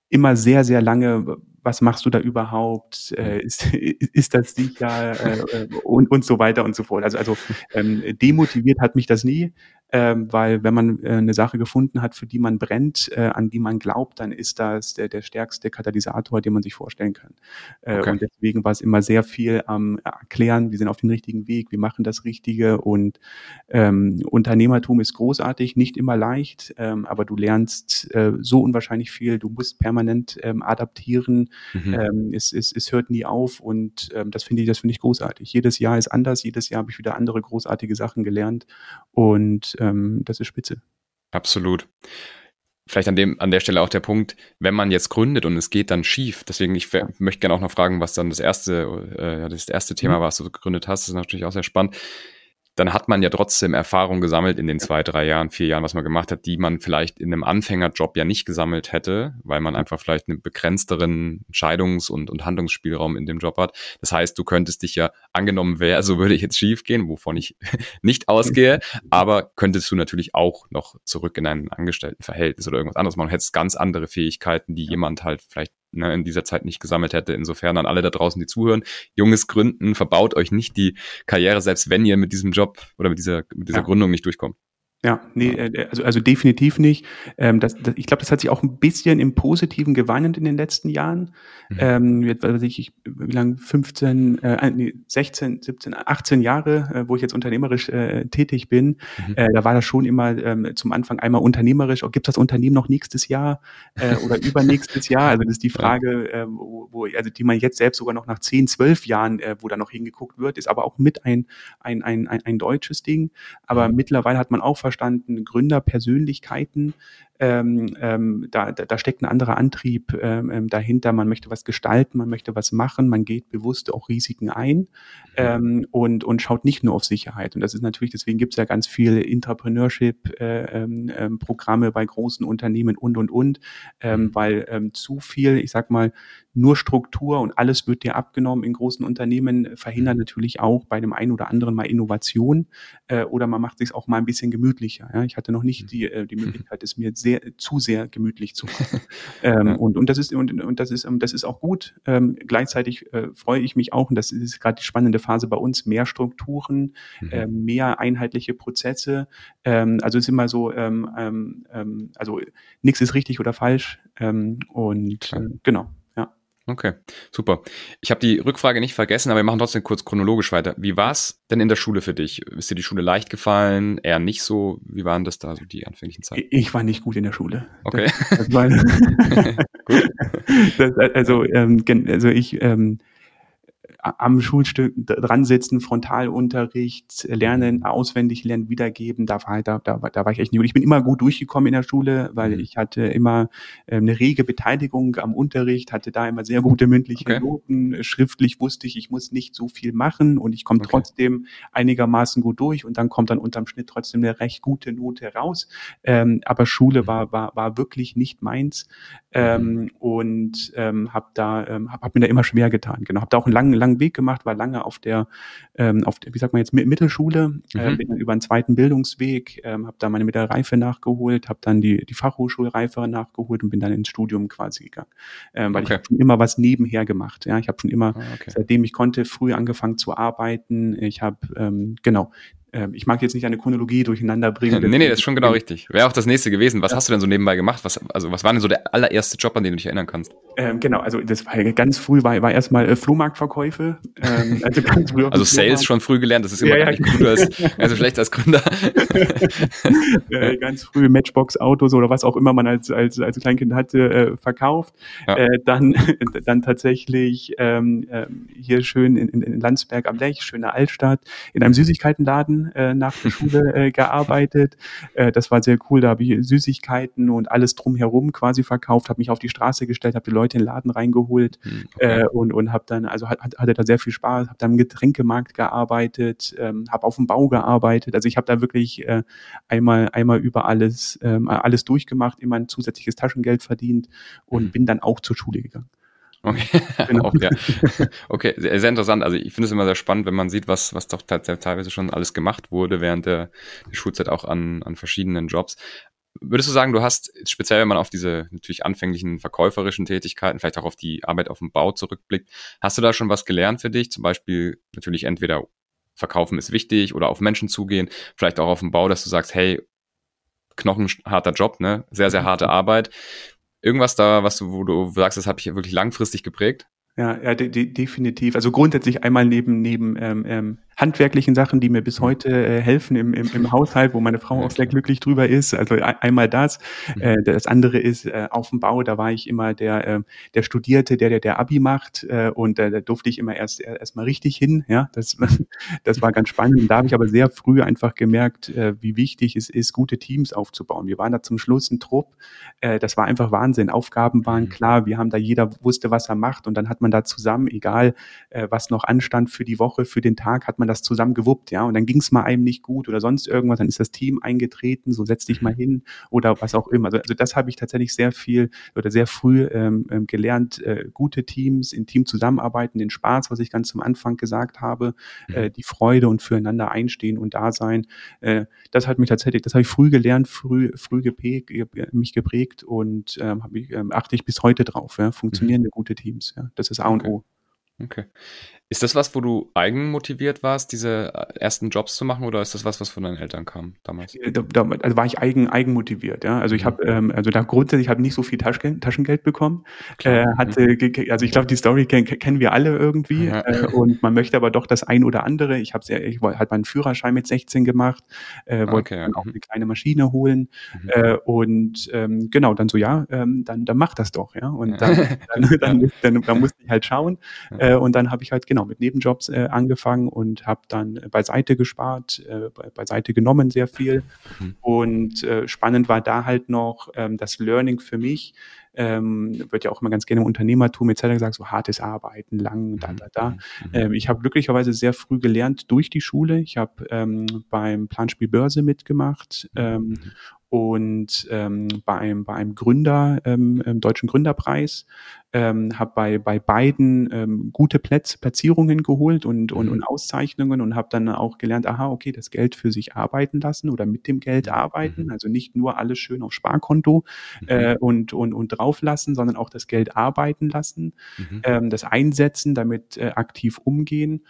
immer sehr, sehr lange was machst du da überhaupt, äh, ist, ist das sicher äh, und, und so weiter und so fort. Also, also ähm, demotiviert hat mich das nie, ähm, weil wenn man äh, eine Sache gefunden hat, für die man brennt, äh, an die man glaubt, dann ist das der, der stärkste Katalysator, den man sich vorstellen kann. Äh, okay. Und deswegen war es immer sehr viel am Erklären, wir sind auf dem richtigen Weg, wir machen das Richtige und ähm, Unternehmertum ist großartig, nicht immer leicht, ähm, aber du lernst äh, so unwahrscheinlich viel, du musst permanent ähm, adaptieren, Mhm. Ähm, es, es, es hört nie auf und ähm, das finde ich, das finde ich großartig. Jedes Jahr ist anders, jedes Jahr habe ich wieder andere großartige Sachen gelernt und ähm, das ist spitze. Absolut. Vielleicht an, dem, an der Stelle auch der Punkt, wenn man jetzt gründet und es geht dann schief. Deswegen, ich möchte gerne auch noch fragen, was dann das erste, äh, das erste Thema mhm. war, was du gegründet hast. Das ist natürlich auch sehr spannend dann hat man ja trotzdem Erfahrung gesammelt in den zwei, drei Jahren, vier Jahren, was man gemacht hat, die man vielleicht in einem Anfängerjob ja nicht gesammelt hätte, weil man einfach vielleicht einen begrenzteren Entscheidungs- und, und Handlungsspielraum in dem Job hat. Das heißt, du könntest dich ja, angenommen wäre, so würde ich jetzt schief gehen, wovon ich nicht ausgehe, aber könntest du natürlich auch noch zurück in ein Angestelltenverhältnis oder irgendwas anderes machen. Hättest ganz andere Fähigkeiten, die jemand halt vielleicht ne, in dieser Zeit nicht gesammelt hätte. Insofern an alle da draußen, die zuhören, junges Gründen, verbaut euch nicht die Karriere, selbst wenn ihr mit diesem Job oder mit dieser, mit dieser ja. Gründung nicht durchkommt. Ja, nee, äh, also, also definitiv nicht. Ähm, das, das, ich glaube, das hat sich auch ein bisschen im Positiven gewandelt in den letzten Jahren. Mhm. Ähm, jetzt, weiß ich, ich, wie lange, 15, äh, nee, 16, 17, 18 Jahre, äh, wo ich jetzt unternehmerisch äh, tätig bin, mhm. äh, da war das schon immer ähm, zum Anfang einmal unternehmerisch, oh, gibt das Unternehmen noch nächstes Jahr äh, oder übernächstes Jahr? Also das ist die Frage, äh, wo, wo, also die man jetzt selbst sogar noch nach 10, 12 Jahren, äh, wo da noch hingeguckt wird, ist aber auch mit ein, ein, ein, ein, ein deutsches Ding. Aber mhm. mittlerweile hat man auch verstanden, Gründerpersönlichkeiten, ähm, ähm, da, da, steckt ein anderer Antrieb ähm, ähm, dahinter. Man möchte was gestalten, man möchte was machen, man geht bewusst auch Risiken ein ähm, und, und schaut nicht nur auf Sicherheit. Und das ist natürlich, deswegen gibt es ja ganz viele Entrepreneurship-Programme äh, ähm, bei großen Unternehmen und, und, und, ähm, mhm. weil ähm, zu viel, ich sag mal, nur Struktur und alles wird dir abgenommen in großen Unternehmen, verhindert mhm. natürlich auch bei dem einen oder anderen mal Innovation äh, oder man macht sich auch mal ein bisschen gemütlicher. Ja? Ich hatte noch nicht mhm. die, äh, die Möglichkeit, es mir sehr, zu sehr gemütlich zu machen. ähm, und, und das ist, und, und das ist, das ist auch gut. Ähm, gleichzeitig äh, freue ich mich auch, und das ist gerade die spannende Phase bei uns, mehr Strukturen, mhm. äh, mehr einheitliche Prozesse. Ähm, also es ist immer so, ähm, ähm, ähm also nichts ist richtig oder falsch. Und äh, genau. Okay, super. Ich habe die Rückfrage nicht vergessen, aber wir machen trotzdem kurz chronologisch weiter. Wie war es denn in der Schule für dich? Ist dir die Schule leicht gefallen? Eher nicht so? Wie waren das da so die anfänglichen Zeiten? Ich war nicht gut in der Schule. Okay. Das, das war, das, also, ähm, also ich ähm, am Schulstück dran sitzen, Frontalunterricht, lernen, mhm. auswendig lernen, wiedergeben, da war, da, da, da war ich echt nicht gut. Ich bin immer gut durchgekommen in der Schule, weil mhm. ich hatte immer äh, eine rege Beteiligung am Unterricht, hatte da immer sehr gute mündliche okay. Noten. Schriftlich wusste ich, ich muss nicht so viel machen und ich komme okay. trotzdem einigermaßen gut durch und dann kommt dann unterm Schnitt trotzdem eine recht gute Note raus. Ähm, aber Schule mhm. war, war, war wirklich nicht meins ähm, mhm. und ähm, habe da, ähm, hab, hab mir da immer schwer getan. Genau, habe da auch einen langen, langen Weg gemacht, war lange auf der, ähm, auf der, wie sagt man jetzt, Mittelschule, äh, mhm. äh, bin dann über einen zweiten Bildungsweg, ähm, habe da meine Mittelreife nachgeholt, habe dann die, die Fachhochschulreife nachgeholt und bin dann ins Studium quasi gegangen. Ähm, weil okay. ich habe schon immer was nebenher gemacht. Ja, ich habe schon immer, ah, okay. seitdem ich konnte, früh angefangen zu arbeiten. Ich habe ähm, genau ich mag jetzt nicht eine Chronologie durcheinander bringen. nee, nee, das ist schon genau richtig. Wäre auch das nächste gewesen. Was ja. hast du denn so nebenbei gemacht? Was, also, was war denn so der allererste Job, an den du dich erinnern kannst? Ähm, genau, also das war ganz früh, war, war erstmal äh, Flohmarktverkäufe. Ähm, also ganz früh also Sales schon früh gelernt, das ist immer ja, ja. gut als, also vielleicht als Gründer. äh, ganz früh Matchbox-Autos oder was auch immer man als, als, als Kleinkind hatte, äh, verkauft. Ja. Äh, dann, dann tatsächlich ähm, äh, hier schön in, in, in Landsberg am Lech, schöne Altstadt, in einem Süßigkeitenladen äh, nach der Schule äh, gearbeitet. Äh, das war sehr cool. Da habe ich Süßigkeiten und alles drumherum quasi verkauft, habe mich auf die Straße gestellt, habe die Leute in den Laden reingeholt hm, okay. äh, und, und habe dann, also hat, hatte da sehr viel Spaß, habe dann im Getränkemarkt gearbeitet, ähm, habe auf dem Bau gearbeitet. Also ich habe da wirklich äh, einmal, einmal über alles, ähm, alles durchgemacht, immer ein zusätzliches Taschengeld verdient und mhm. bin dann auch zur Schule gegangen. Okay, genau. auch, ja. okay sehr, sehr, interessant. Also ich finde es immer sehr spannend, wenn man sieht, was, was doch teilweise schon alles gemacht wurde während der, der Schulzeit auch an, an verschiedenen Jobs. Würdest du sagen, du hast speziell, wenn man auf diese natürlich anfänglichen verkäuferischen Tätigkeiten, vielleicht auch auf die Arbeit auf dem Bau zurückblickt, hast du da schon was gelernt für dich? Zum Beispiel natürlich entweder verkaufen ist wichtig oder auf Menschen zugehen, vielleicht auch auf dem Bau, dass du sagst, hey, knochenharter Job, ne? Sehr, sehr harte Arbeit. Irgendwas da, was du, wo du sagst, das habe ich wirklich langfristig geprägt? Ja, ja, de de definitiv. Also grundsätzlich einmal neben neben ähm, ähm, handwerklichen Sachen, die mir bis heute äh, helfen im, im, im Haushalt, wo meine Frau auch sehr glücklich drüber ist. Also einmal das. Mhm. Äh, das andere ist äh, auf dem Bau, da war ich immer der, äh, der Studierte, der, der, der Abi macht äh, und äh, da durfte ich immer erst erst mal richtig hin. Ja, das, das war ganz spannend. Und da habe ich aber sehr früh einfach gemerkt, äh, wie wichtig es ist, gute Teams aufzubauen. Wir waren da zum Schluss ein Trupp. Äh, das war einfach Wahnsinn. Aufgaben waren mhm. klar. Wir haben da jeder wusste, was er macht und dann hat man da zusammen, egal äh, was noch anstand für die Woche, für den Tag, hat man das zusammen gewuppt, ja. Und dann ging es mal einem nicht gut oder sonst irgendwas, dann ist das Team eingetreten, so setz dich mal hin oder was auch immer. Also, also das habe ich tatsächlich sehr viel oder sehr früh ähm, ähm, gelernt, äh, gute Teams, in Team zusammenarbeiten, den Spaß, was ich ganz zum Anfang gesagt habe, äh, die Freude und füreinander einstehen und da sein. Äh, das hat mich tatsächlich, das habe ich früh gelernt, früh, früh geprägt, mich geprägt und ähm, ich, ähm, achte ich bis heute drauf. Ja? Funktionierende mhm. gute Teams, ja. Das ist A und okay. O. Okay. Ist das was, wo du eigenmotiviert warst, diese äh, ersten Jobs zu machen, oder ist das was, was von deinen Eltern kam damals? Da, da, also war ich eigen, eigenmotiviert, ja. Also ich mhm. habe, ähm, also da grundsätzlich habe nicht so viel Taschengeld, Taschengeld bekommen. Äh, hatte, mhm. also ich glaube, die Story kennen, kennen wir alle irgendwie. Ja. Äh, und man möchte aber doch das ein oder andere. Ich habe ich halt meinen Führerschein mit 16 gemacht, äh, wollte okay, auch mhm. eine kleine Maschine holen. Mhm. Äh, und ähm, genau, dann so, ja, ähm, dann, dann mach das doch, ja. Und dann, dann, dann, dann, dann, musste ich halt schauen. Äh, und dann habe ich halt genau genau mit Nebenjobs äh, angefangen und habe dann beiseite gespart, äh, beiseite genommen sehr viel. Mhm. Und äh, spannend war da halt noch ähm, das Learning für mich. Ähm, wird ja auch immer ganz gerne im Unternehmertum etc. gesagt, so hartes Arbeiten, lang, da, mhm. da, da. Mhm. Ähm, ich habe glücklicherweise sehr früh gelernt durch die Schule. Ich habe ähm, beim Planspiel Börse mitgemacht ähm, mhm. und ähm, bei, einem, bei einem Gründer, ähm, Deutschen Gründerpreis ähm, habe bei, bei beiden ähm, gute Plätze, Platzierungen geholt und, und, und mhm. Auszeichnungen und habe dann auch gelernt, aha, okay, das Geld für sich arbeiten lassen oder mit dem Geld mhm. arbeiten, also nicht nur alles schön auf Sparkonto mhm. äh, und, und, und drauflassen, sondern auch das Geld arbeiten lassen, mhm. ähm, das einsetzen, damit äh, aktiv umgehen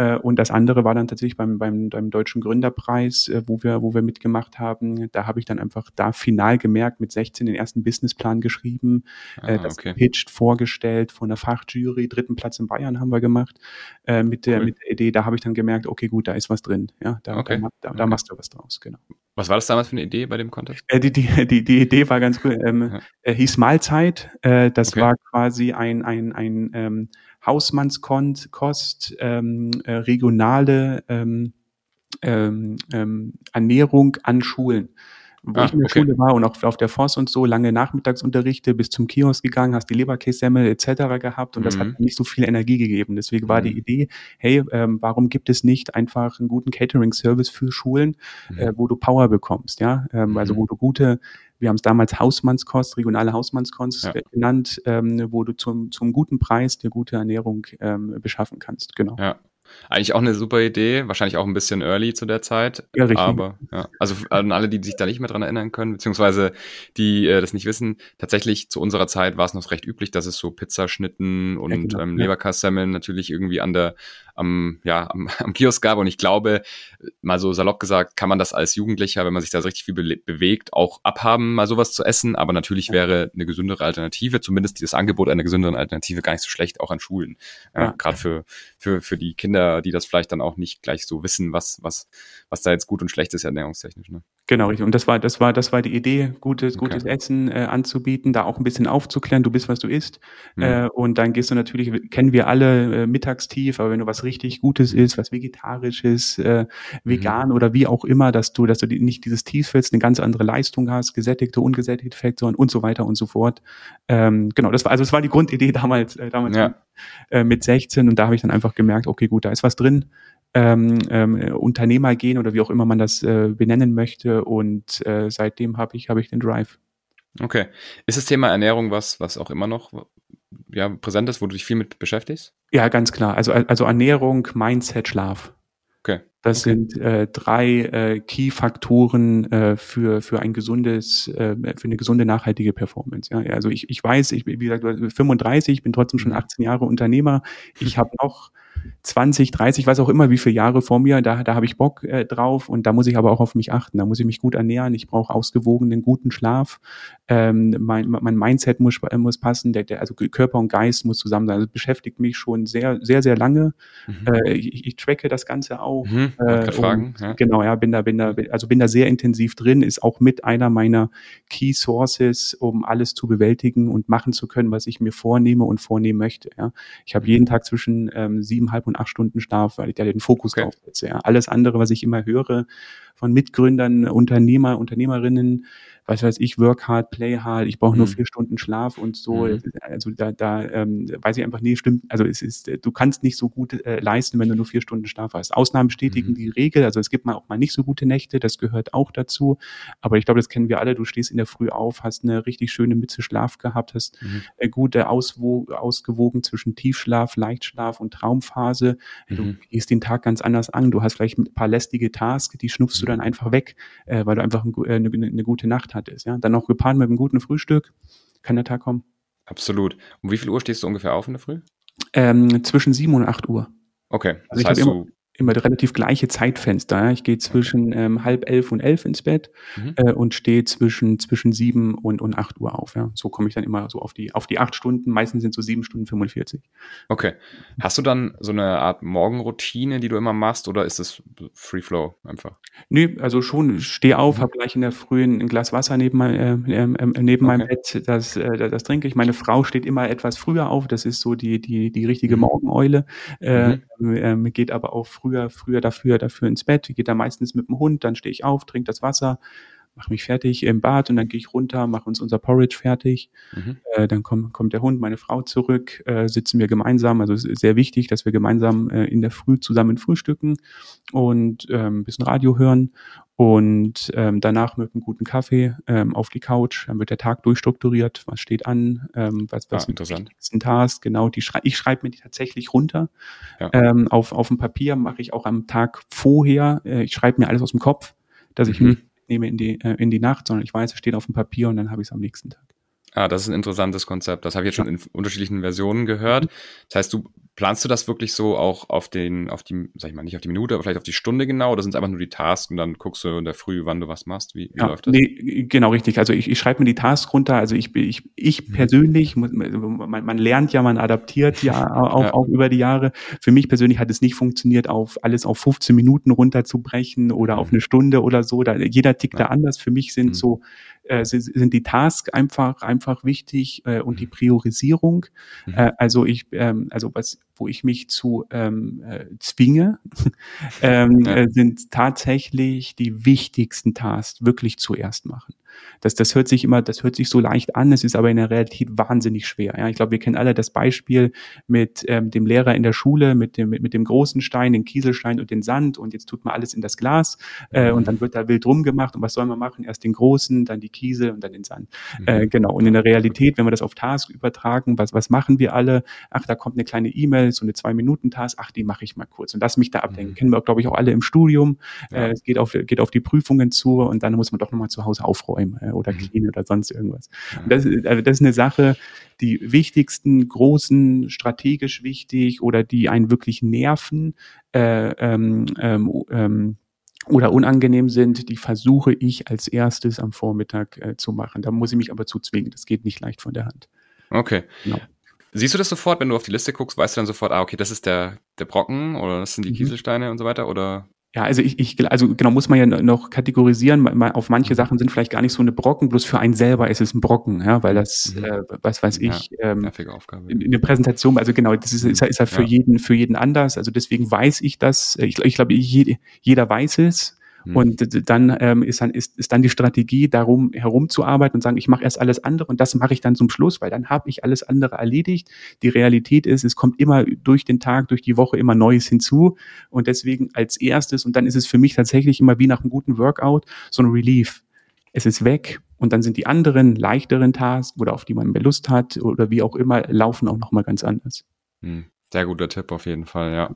äh, und das andere war dann tatsächlich beim, beim, beim Deutschen Gründerpreis, äh, wo, wir, wo wir mitgemacht haben. Da habe ich dann einfach da final gemerkt, mit 16 den ersten Businessplan geschrieben, äh, ah, das okay. gepitcht, vor vorgestellt von der Fachjury. Dritten Platz in Bayern haben wir gemacht äh, mit, der, cool. mit der Idee. Da habe ich dann gemerkt, okay, gut, da ist was drin. Ja, da, okay. da, da, da machst du was draus, genau. Was war das damals für eine Idee bei dem Contest? Äh, die, die, die, die Idee war ganz cool. Ähm, ja. äh, hieß Mahlzeit. Äh, das okay. war quasi ein, ein, ein ähm, Hausmannskost, ähm, äh, regionale ähm, ähm, ähm, Ernährung an Schulen wo ah, ich in der okay. Schule war und auch auf der Forst und so lange Nachmittagsunterrichte bis zum Kiosk gegangen, hast die Leberkässemmel etc. gehabt und mhm. das hat mhm. nicht so viel Energie gegeben. Deswegen war die mhm. Idee, hey, ähm, warum gibt es nicht einfach einen guten Catering-Service für Schulen, mhm. äh, wo du Power bekommst, ja, ähm, also wo du gute wir haben es damals Hausmannskost, regionale Hausmannskost ja. genannt, ähm, wo du zum, zum guten Preis dir gute Ernährung ähm, beschaffen kannst. Genau. Ja. Eigentlich auch eine super Idee, wahrscheinlich auch ein bisschen early zu der Zeit. Ja, richtig. Aber ja, also an alle, die sich da nicht mehr dran erinnern können, beziehungsweise die äh, das nicht wissen, tatsächlich zu unserer Zeit war es noch recht üblich, dass es so Pizzaschnitten und ja, genau, ähm, Leberkassemmeln natürlich irgendwie an der am, ja, am, am Kiosk gab. Und ich glaube, mal so salopp gesagt, kann man das als Jugendlicher, wenn man sich da so richtig viel be bewegt, auch abhaben, mal sowas zu essen. Aber natürlich wäre eine gesündere Alternative, zumindest dieses Angebot einer gesünderen Alternative gar nicht so schlecht, auch an Schulen. Ja, ja. Gerade für, für, für die Kinder, die das vielleicht dann auch nicht gleich so wissen, was, was, was da jetzt gut und schlecht ist ernährungstechnisch. Ne? Genau, richtig. Und das war, das war, das war die Idee, gutes, okay. gutes Essen äh, anzubieten, da auch ein bisschen aufzuklären, du bist, was du isst. Mhm. Äh, und dann gehst du natürlich, kennen wir alle äh, mittagstief, aber wenn du was richtig Gutes isst, was Vegetarisches, äh, vegan mhm. oder wie auch immer, dass du, dass du nicht dieses Tief willst, eine ganz andere Leistung hast, gesättigte, ungesättigte Fettsäuren und so weiter und so fort. Ähm, genau, das war, also das war die Grundidee damals, äh, damals ja. äh, mit 16 und da habe ich dann einfach gemerkt, okay, gut, da ist was drin ähm, ähm, Unternehmer gehen oder wie auch immer man das äh, benennen möchte. Und äh, seitdem habe ich, hab ich den Drive. Okay. Ist das Thema Ernährung was, was auch immer noch ja, präsent ist, wo du dich viel mit beschäftigst? Ja, ganz klar. Also, also Ernährung, Mindset, Schlaf. Okay. Das okay. sind äh, drei äh, Key-Faktoren äh, für für ein gesundes, äh, für eine gesunde nachhaltige Performance. Ja, also ich, ich weiß, ich wie gesagt 35, bin trotzdem schon 18 mhm. Jahre Unternehmer. Ich habe noch 20, 30, was auch immer, wie viele Jahre vor mir, da, da habe ich Bock äh, drauf und da muss ich aber auch auf mich achten. Da muss ich mich gut ernähren. Ich brauche ausgewogenen, guten Schlaf ähm, mein, mein Mindset muss, muss passen, der, der, also Körper und Geist muss zusammen sein. Also beschäftigt mich schon sehr, sehr, sehr lange. Mhm. Äh, ich, ich tracke das Ganze auch. Mhm, äh, fragen, ja. Genau, ja, bin da, bin da, also bin da sehr intensiv drin, ist auch mit einer meiner Key Sources, um alles zu bewältigen und machen zu können, was ich mir vornehme und vornehmen möchte. Ja. Ich habe jeden Tag zwischen ähm, siebeneinhalb und acht Stunden Schlaf, weil ich da den Fokus okay. drauf setze. Ja. Alles andere, was ich immer höre von Mitgründern, Unternehmer, Unternehmerinnen, was weiß ich, work hard, play hard, ich brauche nur mhm. vier Stunden Schlaf und so. Mhm. Also da, da ähm, weiß ich einfach, nee, stimmt, also es ist, du kannst nicht so gut äh, leisten, wenn du nur vier Stunden Schlaf hast. Ausnahmen bestätigen mhm. die Regel, also es gibt mal auch mal nicht so gute Nächte, das gehört auch dazu. Aber ich glaube, das kennen wir alle, du stehst in der Früh auf, hast eine richtig schöne Mütze Schlaf gehabt, hast äh, gute Auswo ausgewogen zwischen Tiefschlaf, Leichtschlaf und Traumphase. Du mhm. gehst den Tag ganz anders an, du hast vielleicht ein paar lästige Tasks, die schnupfst du dann einfach weg, äh, weil du einfach ein, äh, eine, eine gute Nacht hattest. Ja? Dann noch gepaart mit einem guten Frühstück, kann der Tag kommen. Absolut. Um wie viel Uhr stehst du ungefähr auf in der Früh? Ähm, zwischen 7 und 8 Uhr. Okay. Das also heißt, du immer relativ gleiche Zeitfenster. Ich gehe zwischen ähm, halb elf und elf ins Bett mhm. äh, und stehe zwischen zwischen sieben und und acht Uhr auf. Ja, so komme ich dann immer so auf die auf die acht Stunden. Meistens sind so sieben Stunden 45. Okay. Hast du dann so eine Art Morgenroutine, die du immer machst, oder ist es Free Flow einfach? Nö, also schon. Stehe auf, mhm. habe gleich in der Früh ein Glas Wasser neben, mein, äh, äh, neben okay. meinem Bett. Das, äh, das, trinke ich. Meine Frau steht immer etwas früher auf. Das ist so die die die richtige mhm. Morgeneule. Mhm. geht aber auch früh früher, früher dafür, dafür ins Bett, geht da meistens mit dem Hund, dann stehe ich auf, trinke das Wasser, mache mich fertig im Bad und dann gehe ich runter, mache uns unser Porridge fertig. Mhm. Äh, dann komm, kommt der Hund, meine Frau zurück, äh, sitzen wir gemeinsam. Also es ist sehr wichtig, dass wir gemeinsam äh, in der Früh zusammen frühstücken und ähm, ein bisschen Radio hören und ähm, danach mit einem guten Kaffee ähm, auf die Couch. Dann wird der Tag durchstrukturiert, was steht an, ähm, was, was ah, interessant. ein Task, genau. Die schrei ich schreibe mir die tatsächlich runter. Ja. Ähm, auf, auf dem Papier mache ich auch am Tag vorher, äh, ich schreibe mir alles aus dem Kopf, dass ich mhm. nicht nehme in die, äh, in die Nacht, sondern ich weiß, es steht auf dem Papier und dann habe ich es am nächsten Tag. Ah, das ist ein interessantes Konzept. Das habe ich jetzt schon in unterschiedlichen Versionen gehört. Das heißt, du planst du das wirklich so auch auf den, auf die, sag ich mal, nicht auf die Minute, aber vielleicht auf die Stunde genau, oder sind es einfach nur die Tasks und dann guckst du in der Früh, wann du was machst? Wie, wie ja, läuft das? Nee, genau richtig. Also ich, ich schreibe mir die Tasks runter. Also ich, ich, ich mhm. persönlich, man, man lernt ja, man adaptiert ja auch, ja. auch über die Jahre. Für mich persönlich hat es nicht funktioniert, auf alles auf 15 Minuten runterzubrechen oder mhm. auf eine Stunde oder so. Da, jeder tickt ja. da anders. Für mich sind mhm. so äh, sind die Tasks einfach einfach wichtig äh, und die mhm. Priorisierung. Mhm. Äh, also ich ähm, also was wo ich mich zu ähm, äh, zwinge, ähm, ja. äh, sind tatsächlich die wichtigsten Tasks wirklich zuerst machen. Das, das hört sich immer, das hört sich so leicht an, es ist aber in der Realität wahnsinnig schwer. Ja, ich glaube, wir kennen alle das Beispiel mit ähm, dem Lehrer in der Schule, mit dem, mit, mit dem großen Stein, den Kieselstein und den Sand und jetzt tut man alles in das Glas äh, und dann wird da wild rumgemacht und was soll man machen? Erst den großen, dann die Kiesel und dann den Sand. Mhm. Äh, genau. Und in der Realität, wenn wir das auf Task übertragen, was, was machen wir alle? Ach, da kommt eine kleine E-Mail, so eine Zwei-Minuten-Task, ach, die mache ich mal kurz und lass mich da ablenken. Mhm. Kennen wir, glaube ich, auch alle im Studium. Ja. Äh, es geht auf, geht auf die Prüfungen zu und dann muss man doch nochmal zu Hause aufräumen äh, oder mhm. clean oder sonst irgendwas. Und das, also das ist eine Sache, die wichtigsten, großen, strategisch wichtig oder die einen wirklich nerven, äh, ähm, ähm, ähm, oder unangenehm sind, die versuche ich als erstes am Vormittag äh, zu machen. Da muss ich mich aber zu zwingen. Das geht nicht leicht von der Hand. Okay. Genau. Siehst du das sofort, wenn du auf die Liste guckst, weißt du dann sofort, ah, okay, das ist der, der Brocken oder das sind die mhm. Kieselsteine und so weiter? Oder ja, also ich, ich, also genau muss man ja noch kategorisieren. Auf manche Sachen sind vielleicht gar nicht so eine Brocken, bloß für einen selber ist es ein Brocken, ja, weil das, mhm. äh, was weiß ich, ja, ähm, Aufgabe. in, in der Präsentation, also genau, das ist, ist, ist ja für ja. jeden, für jeden anders. Also deswegen weiß ich das. Ich, ich glaube, jeder weiß es. Mhm. Und dann ähm, ist dann ist, ist dann die Strategie, darum herumzuarbeiten und sagen, ich mache erst alles andere und das mache ich dann zum Schluss, weil dann habe ich alles andere erledigt. Die Realität ist, es kommt immer durch den Tag, durch die Woche immer Neues hinzu und deswegen als erstes und dann ist es für mich tatsächlich immer wie nach einem guten Workout so ein Relief. Es ist weg und dann sind die anderen leichteren Tasks oder auf die man mehr Lust hat oder wie auch immer laufen auch noch mal ganz anders. Hm. Sehr guter Tipp auf jeden Fall, ja.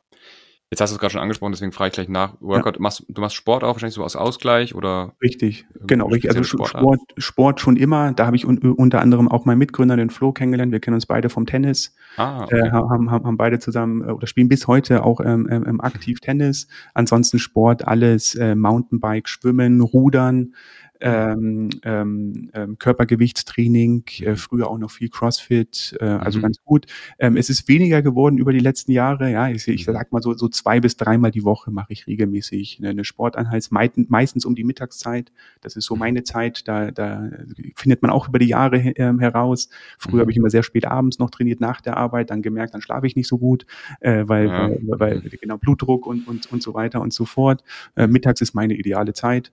Jetzt hast du es gerade schon angesprochen, deswegen frage ich gleich nach. Workout, ja. machst, du machst Sport auch wahrscheinlich so aus Ausgleich oder? Richtig, genau, richtig. Also Sport, Sport schon immer. Da habe ich un unter anderem auch meinen Mitgründer, den Flo, kennengelernt. Wir kennen uns beide vom Tennis. Ah, okay. äh, haben, haben, haben beide zusammen äh, oder spielen bis heute auch ähm, ähm, aktiv Tennis. Ansonsten Sport, alles äh, Mountainbike, Schwimmen, Rudern, ähm, ähm, ähm Körpergewichtstraining, äh, früher auch noch viel CrossFit, äh, also mhm. ganz gut. Ähm, es ist weniger geworden über die letzten Jahre. Ja, ich, ich mhm. sag mal so, so zwei bis dreimal die Woche mache ich regelmäßig eine, eine Sporteinheit, meistens um die Mittagszeit. Das ist so mhm. meine Zeit. Da, da findet man auch über die Jahre ähm, heraus. Früher mhm. habe ich immer sehr spät abends noch trainiert nach der Arbeit, dann gemerkt, dann schlafe ich nicht so gut, äh, weil, ja. weil, weil genau Blutdruck und, und, und so weiter und so fort. Äh, mittags ist meine ideale Zeit.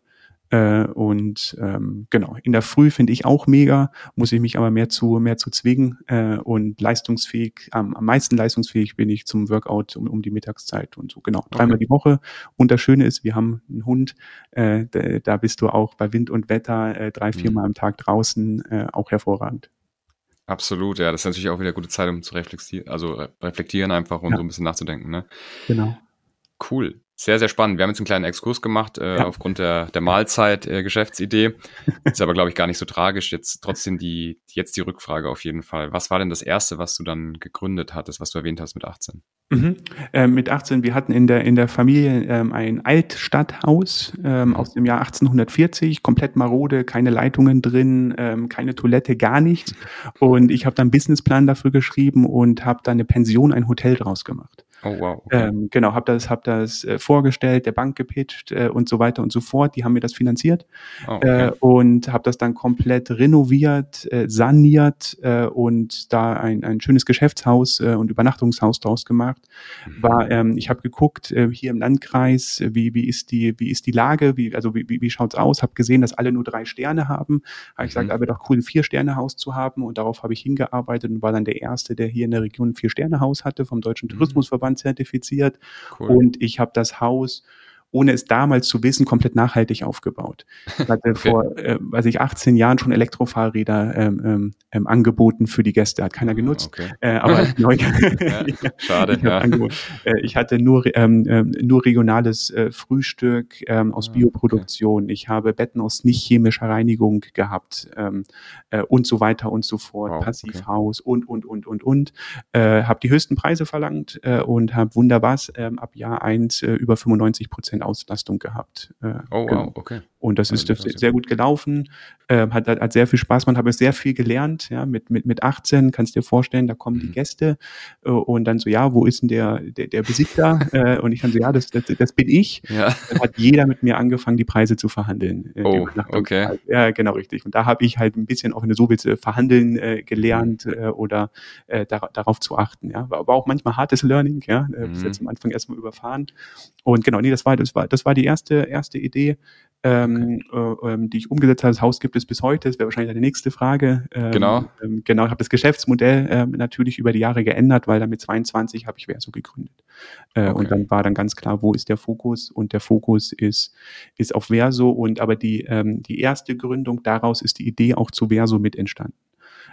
Äh, und ähm, genau, in der Früh finde ich auch mega, muss ich mich aber mehr zu mehr zu zwingen äh, und leistungsfähig, am, am meisten leistungsfähig bin ich zum Workout um, um die Mittagszeit und so genau dreimal okay. die Woche. Und das Schöne ist, wir haben einen Hund, äh, da, da bist du auch bei Wind und Wetter äh, drei viermal mhm. am Tag draußen äh, auch hervorragend. Absolut, ja, das ist natürlich auch wieder eine gute Zeit, um zu reflektieren, also reflektieren einfach und ja. so ein bisschen nachzudenken, ne? Genau. Cool. Sehr, sehr spannend. Wir haben jetzt einen kleinen Exkurs gemacht äh, ja. aufgrund der, der Mahlzeit-Geschäftsidee. Äh, ist aber, glaube ich, gar nicht so tragisch. Jetzt trotzdem die, jetzt die Rückfrage auf jeden Fall. Was war denn das Erste, was du dann gegründet hattest, was du erwähnt hast mit 18? Mhm. Äh, mit 18, wir hatten in der, in der Familie ähm, ein Altstadthaus ähm, mhm. aus dem Jahr 1840, komplett marode, keine Leitungen drin, ähm, keine Toilette, gar nichts. Und ich habe dann einen Businessplan dafür geschrieben und habe dann eine Pension, ein Hotel draus gemacht. Oh wow. Okay. Ähm, genau, habe das, hab das äh, vorgestellt, der Bank gepitcht äh, und so weiter und so fort. Die haben mir das finanziert oh, okay. äh, und habe das dann komplett renoviert, äh, saniert äh, und da ein, ein schönes Geschäftshaus äh, und Übernachtungshaus draus gemacht. Mhm. War, ähm, ich habe geguckt äh, hier im Landkreis, wie wie ist die wie ist die Lage, wie also wie wie, wie schaut's aus? Habe gesehen, dass alle nur drei Sterne haben. Habe ich mhm. gesagt, aber doch cool, ein vier Sterne Haus zu haben und darauf habe ich hingearbeitet und war dann der erste, der hier in der Region ein vier Sterne Haus hatte vom Deutschen mhm. Tourismusverband zertifiziert cool. und ich habe das Haus ohne es damals zu wissen, komplett nachhaltig aufgebaut. Ich hatte okay. vor, äh, weiß ich, 18 Jahren schon Elektrofahrräder ähm, ähm, ähm, angeboten für die Gäste. Hat keiner ah, genutzt. Okay. Äh, aber neu, ja, schade. ich, ja. äh, ich hatte nur, ähm, ähm, nur regionales äh, Frühstück ähm, aus ah, Bioproduktion. Okay. Ich habe Betten aus nicht chemischer Reinigung gehabt ähm, äh, und so weiter und so fort. Wow, Passivhaus und, und, und, und, und. Äh, habe die höchsten Preise verlangt äh, und habe wunderbar äh, ab Jahr eins äh, über 95 Prozent Auslastung gehabt. Äh, oh, genau. wow, okay. Und das ist, das sehr gut gelaufen, äh, hat, hat, hat sehr viel Spaß, man habe sehr viel gelernt, ja, mit, mit, mit 18, kannst dir vorstellen, da kommen mhm. die Gäste äh, und dann so, ja, wo ist denn der, der, der Besitzer? äh, und ich dann so, ja, das, das, das bin ich. Ja. Dann hat jeder mit mir angefangen, die Preise zu verhandeln. Äh, oh, okay. Ja, genau, richtig. Und da habe ich halt ein bisschen auch, wenn du so willst, äh, verhandeln äh, gelernt äh, oder äh, dar darauf zu achten, ja. War, war auch manchmal hartes Learning, ja, äh, bis jetzt mhm. am Anfang erstmal überfahren. Und genau, nee, das war, das war, das war die erste, erste Idee ähm, okay. äh, ähm, die ich umgesetzt habe. Das Haus gibt es bis heute. Das wäre wahrscheinlich deine nächste Frage. Ähm, genau. Ähm, genau, ich habe das Geschäftsmodell ähm, natürlich über die Jahre geändert, weil dann mit 22 habe ich Verso gegründet. Äh, okay. Und dann war dann ganz klar, wo ist der Fokus? Und der Fokus ist, ist auf Verso. Und aber die, ähm, die erste Gründung daraus ist die Idee auch zu Verso mit entstanden.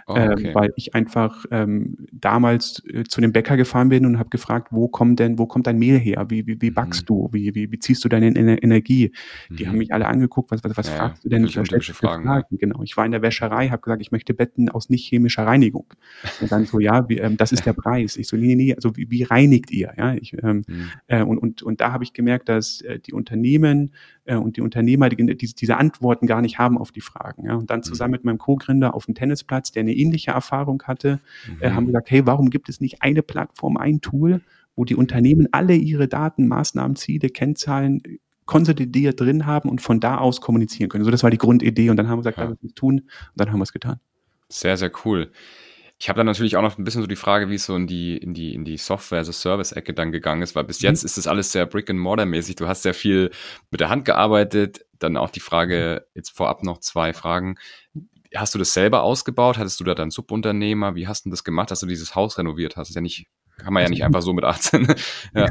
Oh, ähm, okay. ähm, weil ich einfach ähm, damals äh, zu dem Bäcker gefahren bin und habe gefragt, wo kommt denn, wo kommt dein Mehl her? Wie, wie, wie backst mhm. du? Wie, wie, wie ziehst du deine Ener Energie? Mhm. Die haben mhm. mich alle angeguckt, was, was, was ja, fragst du denn? Ich Fragen, Fragen. Genau. Ich war in der Wäscherei, habe gesagt, ich möchte Betten aus nicht chemischer Reinigung. Und dann so, ja, wie, ähm, das ist der Preis. Ich so, nee, nee, nee, also wie, wie reinigt ihr? Ja, ich, ähm, mhm. äh, und, und, und da habe ich gemerkt, dass äh, die Unternehmen äh, und die Unternehmer die, diese, diese Antworten gar nicht haben auf die Fragen. Ja? Und dann zusammen mhm. mit meinem Co-Gründer auf dem Tennisplatz, der eine ähnliche Erfahrung hatte, äh, mhm. äh, haben gesagt, hey, warum gibt es nicht eine Plattform, ein Tool, wo die Unternehmen alle ihre Daten, Maßnahmen, Ziele, Kennzahlen konsolidiert drin haben und von da aus kommunizieren können. So, das war die Grundidee und dann haben wir gesagt, ja. lass uns tun und dann haben wir es getan. Sehr, sehr cool. Ich habe dann natürlich auch noch ein bisschen so die Frage, wie es so in die, in die, in die Software-as-a-Service-Ecke dann gegangen ist, weil bis mhm. jetzt ist das alles sehr Brick-and-Mortar-mäßig. Du hast sehr viel mit der Hand gearbeitet. Dann auch die Frage, jetzt vorab noch zwei Fragen. Hast du das selber ausgebaut? Hattest du da dann Subunternehmer? Wie hast du das gemacht, dass du dieses Haus renoviert hast? Das ist ja nicht kann man ja nicht einfach so mit 18. ja.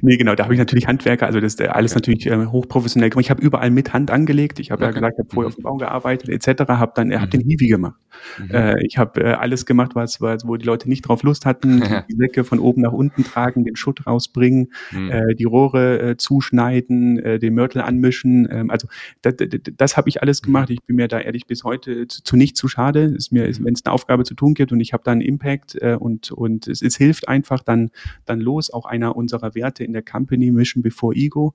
nee, genau, da habe ich natürlich Handwerker, also das ist alles okay. natürlich äh, hochprofessionell gemacht. Ich habe überall mit Hand angelegt. Ich habe okay. ja gesagt, ich habe vorher mhm. auf dem Bau gearbeitet, etc. Habe dann, er hat mhm. den Hiwi gemacht. Mhm. Äh, ich habe äh, alles gemacht, was, was, wo die Leute nicht drauf Lust hatten. die Säcke von oben nach unten tragen, den Schutt rausbringen, mhm. äh, die Rohre äh, zuschneiden, äh, den Mörtel anmischen. Ähm, also das, das, das habe ich alles mhm. gemacht. Ich bin mir da ehrlich bis heute zu, zu nicht zu schade. Ist mir, wenn es eine Aufgabe zu tun gibt und ich habe da einen Impact äh, und und es ist hilft einfach dann, dann los. Auch einer unserer Werte in der Company, Mission Before Ego.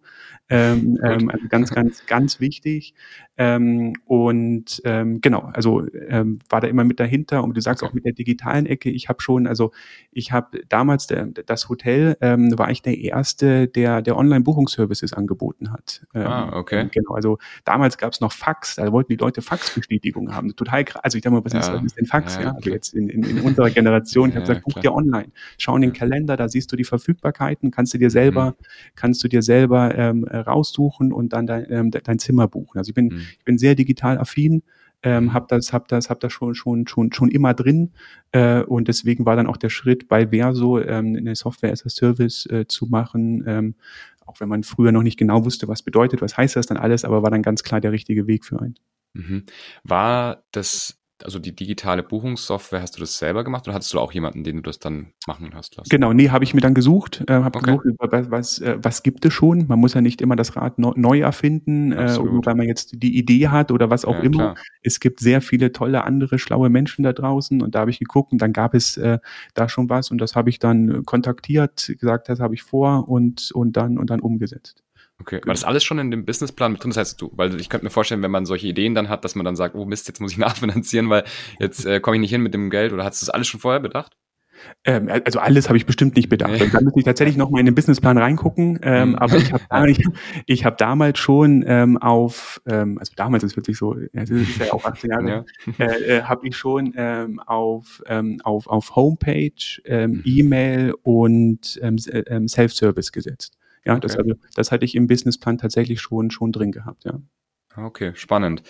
Ähm, ähm, also ganz, ganz, ganz wichtig. Ähm, und ähm, genau, also ähm, war da immer mit dahinter und du sagst auch mit der digitalen Ecke, ich habe schon, also ich habe damals der, das Hotel ähm, war ich der erste, der der Online-Buchungsservices angeboten hat. Ähm, ah, okay. Genau, also damals gab es noch Fax, da wollten die Leute Faxbestätigung haben. Total krass. Also ich dachte mal, was, ja. ist, was ist denn Fax? Ja, ja? Also jetzt in, in, in unserer Generation, ich habe gesagt, buch dir online. Schau in den Kalender, da siehst du die Verfügbarkeiten, kannst du dir selber, mhm. kannst du dir selber ähm, raussuchen und dann dein, ähm, dein Zimmer buchen. Also ich bin, mhm. ich bin sehr digital affin ähm, mhm. habe das, hab das, hab das schon, schon, schon, schon immer drin äh, und deswegen war dann auch der Schritt bei Verso ähm, eine Software as a Service äh, zu machen, ähm, auch wenn man früher noch nicht genau wusste, was bedeutet, was heißt das dann alles, aber war dann ganz klar der richtige Weg für einen. Mhm. War das also die digitale Buchungssoftware, hast du das selber gemacht oder hattest du auch jemanden, den du das dann machen hast lassen? Genau, nee, habe ich mir dann gesucht, äh, habe okay. gesucht, was, was, äh, was gibt es schon. Man muss ja nicht immer das Rad neu erfinden, äh, weil man jetzt die Idee hat oder was auch ja, immer. Klar. Es gibt sehr viele tolle andere schlaue Menschen da draußen und da habe ich geguckt und dann gab es äh, da schon was und das habe ich dann kontaktiert, gesagt, das habe ich vor und und dann und dann umgesetzt. Okay, war das alles schon in dem Businessplan mit drin? Das heißt, du, weil ich könnte mir vorstellen, wenn man solche Ideen dann hat, dass man dann sagt, oh Mist, jetzt muss ich nachfinanzieren, weil jetzt äh, komme ich nicht hin mit dem Geld. Oder hast du das alles schon vorher bedacht? Ähm, also alles habe ich bestimmt nicht bedacht. Und dann müsste ich tatsächlich noch mal in den Businessplan reingucken. Ähm, mhm. aber ich habe ich, ich hab damals schon ähm, auf, ähm, also damals ist wirklich so, das ist ja auch 18 Jahre, ja. äh, äh, habe ich schon ähm, auf, ähm, auf, auf Homepage, ähm, mhm. E-Mail und ähm, äh, ähm, Self-Service gesetzt. Ja, okay. das, also, das hatte ich im Businessplan tatsächlich schon, schon drin gehabt, ja. Okay, spannend.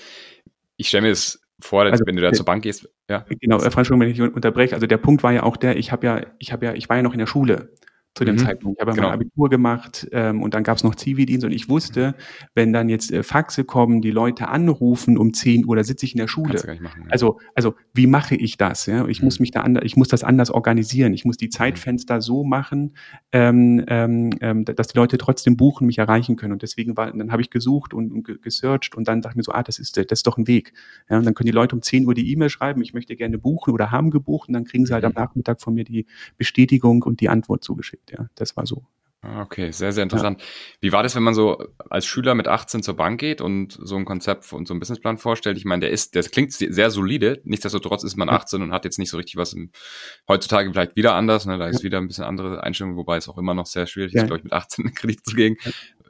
Ich stelle mir das vor, also, wenn du da zur Bank gehst, ja. Genau, Franz, Entschuldigung, wenn ich unterbreche. Also der Punkt war ja auch der, ich habe ja, ich habe ja, ich war ja noch in der Schule zu dem mhm. Zeitpunkt. Ich habe genau. mein Abitur gemacht ähm, und dann gab es noch Zivildienst und ich wusste, wenn dann jetzt äh, Faxe kommen, die Leute anrufen um 10 Uhr, da sitze ich in der Schule. Machen, ja. Also, also wie mache ich das? Ja? Ich mhm. muss mich da anders, ich muss das anders organisieren. Ich muss die mhm. Zeitfenster so machen, ähm, ähm, ähm dass die Leute trotzdem buchen, mich erreichen können. Und deswegen war, dann habe ich gesucht und, und gesearched und dann dachte ich mir so, ah, das ist, das ist doch ein Weg. Ja, und dann können die Leute um 10 Uhr die E-Mail schreiben, ich möchte gerne buchen oder haben gebucht und dann kriegen sie halt am mhm. Nachmittag von mir die Bestätigung und die Antwort zugeschickt ja. Das war so. Ah, okay, sehr, sehr interessant. Ja. Wie war das, wenn man so als Schüler mit 18 zur Bank geht und so ein Konzept und so einen Businessplan vorstellt? Ich meine, der ist, der klingt sehr solide. Nichtsdestotrotz ist man 18 und hat jetzt nicht so richtig was im, heutzutage vielleicht wieder anders. Ne? Da ist wieder ein bisschen andere Einstellung, wobei es auch immer noch sehr schwierig ist, glaube ich, mit 18 einen Kredit zu gehen.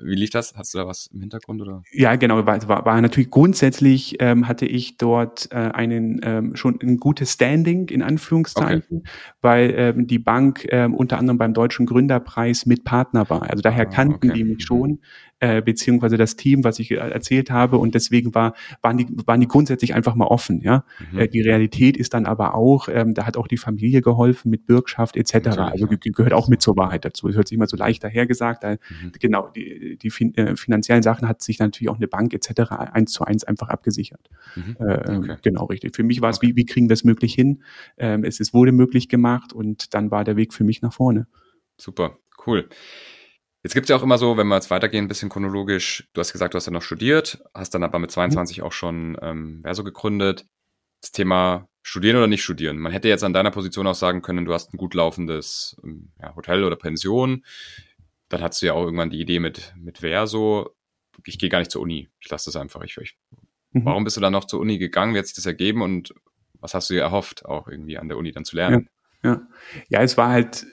Wie lief das? Hast du da was im Hintergrund oder? Ja, genau. War, war, war natürlich grundsätzlich ähm, hatte ich dort äh, einen ähm, schon ein gutes Standing in Anführungszeichen, okay. weil ähm, die Bank ähm, unter anderem beim Deutschen Gründerpreis mit Partner war. Also daher ah, kannten okay. die mich schon äh, beziehungsweise das Team, was ich äh, erzählt habe. Und deswegen war, waren, die, waren die grundsätzlich einfach mal offen. Ja, mhm. äh, Die Realität ist dann aber auch, ähm, da hat auch die Familie geholfen mit Bürgschaft etc. Natürlich, also ja. gehört auch mit zur Wahrheit dazu. Es hört sich immer so leicht dahergesagt. Da, mhm. Genau, die, die fin äh, finanziellen Sachen hat sich natürlich auch eine Bank etc. eins zu eins einfach abgesichert. Mhm. Äh, ähm, okay. Genau, richtig. Für mich war es, okay. wie, wie kriegen wir es möglich hin? Ähm, es, es wurde möglich gemacht und dann war der Weg für mich nach vorne. Super, cool. Jetzt gibt es ja auch immer so, wenn wir jetzt weitergehen, ein bisschen chronologisch, du hast gesagt, du hast ja noch studiert, hast dann aber mit 22 mhm. auch schon ähm, Verso gegründet. Das Thema studieren oder nicht studieren. Man hätte jetzt an deiner Position auch sagen können, du hast ein gut laufendes ähm, ja, Hotel oder Pension. Dann hattest du ja auch irgendwann die Idee mit, mit Verso. Ich gehe gar nicht zur Uni. Ich lasse das einfach. Ich, ich, mhm. Warum bist du dann noch zur Uni gegangen? Wie hat sich das ergeben und was hast du dir erhofft, auch irgendwie an der Uni dann zu lernen? Ja, ja. ja es war halt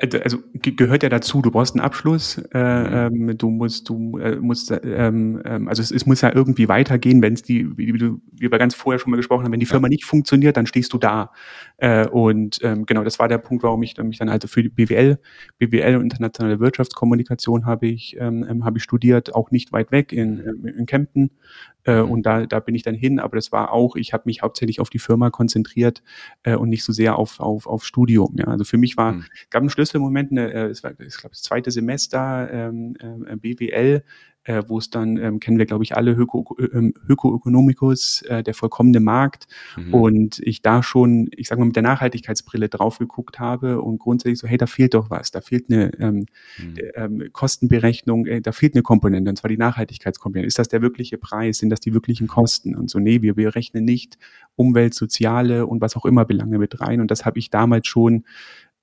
also gehört ja dazu, du brauchst einen Abschluss, äh, mhm. ähm, du musst, du äh, musst, ähm, ähm, also es, es muss ja irgendwie weitergehen, wenn es die, wie, wie, wie wir ganz vorher schon mal gesprochen haben, wenn die Firma nicht funktioniert, dann stehst du da. Äh, und ähm, genau, das war der Punkt, warum ich mich dann halt für die BWL, BWL und internationale Wirtschaftskommunikation habe ich, ähm, ähm habe ich studiert, auch nicht weit weg in, in Kempten. Äh, mhm. und da, da bin ich dann hin, aber das war auch, ich habe mich hauptsächlich auf die Firma konzentriert äh, und nicht so sehr auf, auf, auf Studium. Ja. Also für mich war, mhm. gab einen Schlüsselmoment, eine, äh, es war, ich glaube, das zweite Semester ähm, äh, BWL, äh, wo es dann, ähm, kennen wir, glaube ich, alle Öko, ähm, Ökoökonomikus, äh, der vollkommene Markt. Mhm. Und ich da schon, ich sage mal, mit der Nachhaltigkeitsbrille drauf geguckt habe und grundsätzlich so, hey, da fehlt doch was, da fehlt eine ähm, mhm. ähm, Kostenberechnung, äh, da fehlt eine Komponente, und zwar die Nachhaltigkeitskomponente. Ist das der wirkliche Preis? Sind das die wirklichen Kosten? Und so, nee, wir, wir rechnen nicht Umwelt, soziale und was auch immer Belange mit rein. Und das habe ich damals schon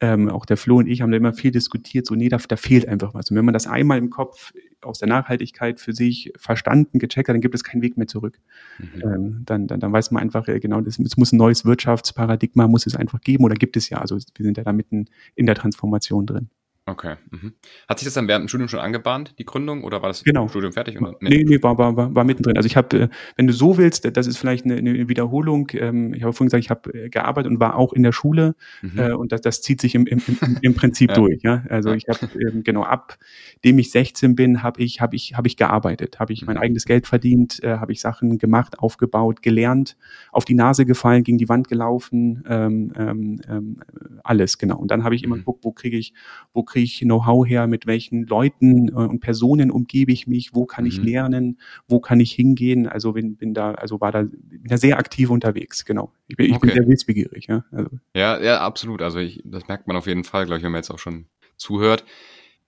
ähm, auch der Flo und ich haben da immer viel diskutiert, so nee, da, da fehlt einfach was. Und wenn man das einmal im Kopf aus der Nachhaltigkeit für sich verstanden, gecheckt hat, dann gibt es keinen Weg mehr zurück. Mhm. Ähm, dann, dann, dann weiß man einfach, äh, genau, das, es muss ein neues Wirtschaftsparadigma, muss es einfach geben oder gibt es ja. Also wir sind ja da mitten in der Transformation drin. Okay. Mhm. Hat sich das dann während dem Studium schon angebahnt, die Gründung, oder war das genau. Studium fertig? Oder? Nee, nee, nee war, war, war, war mittendrin. Also ich habe, äh, wenn du so willst, das ist vielleicht eine, eine Wiederholung. Ähm, ich habe vorhin gesagt, ich habe äh, gearbeitet und war auch in der Schule mhm. äh, und das, das zieht sich im, im, im, im Prinzip ja. durch. Ja? Also ich habe ähm, genau ab dem ich 16 bin, habe ich, habe ich, habe ich gearbeitet, habe ich mein mhm. eigenes Geld verdient, habe ich Sachen gemacht, aufgebaut, gelernt, auf die Nase gefallen, gegen die Wand gelaufen, ähm, ähm, ähm alles genau. Und dann habe ich immer mhm. geguckt, wo kriege ich, wo kriege ich Know-how her, mit welchen Leuten äh, und Personen umgebe ich mich, wo kann mhm. ich lernen, wo kann ich hingehen. Also bin, bin da, also war da, bin da sehr aktiv unterwegs, genau. Ich bin, ich okay. bin sehr wissbegierig, ja. Also. Ja, ja, absolut. Also ich, das merkt man auf jeden Fall, glaube ich, wenn man jetzt auch schon zuhört.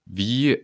Wie,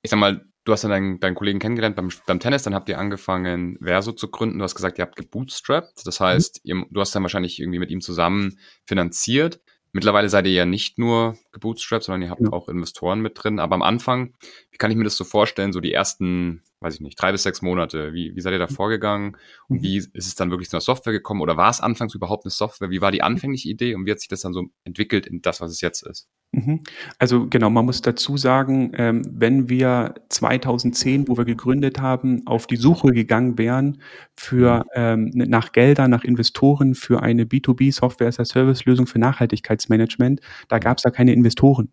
ich sag mal, du hast dann deinen, deinen Kollegen kennengelernt beim, beim Tennis, dann habt ihr angefangen, Verso zu gründen. Du hast gesagt, ihr habt gebootstrapped. Das heißt, mhm. ihr, du hast dann wahrscheinlich irgendwie mit ihm zusammen finanziert. Mittlerweile seid ihr ja nicht nur gebootstrapped, sondern ihr habt ja. auch Investoren mit drin. Aber am Anfang, wie kann ich mir das so vorstellen, so die ersten, weiß ich nicht, drei bis sechs Monate, wie, wie seid ihr da mhm. vorgegangen? Und mhm. wie ist es dann wirklich zu einer Software gekommen? Oder war es anfangs überhaupt eine Software? Wie war die anfängliche Idee und wie hat sich das dann so entwickelt in das, was es jetzt ist? Mhm. Also genau, man muss dazu sagen, ähm, wenn wir 2010, wo wir gegründet haben, auf die Suche gegangen wären für mhm. ähm, nach Geldern, nach Investoren für eine B2B Software as a Service Lösung für Nachhaltigkeitsmanagement, da mhm. gab es da keine Investoren.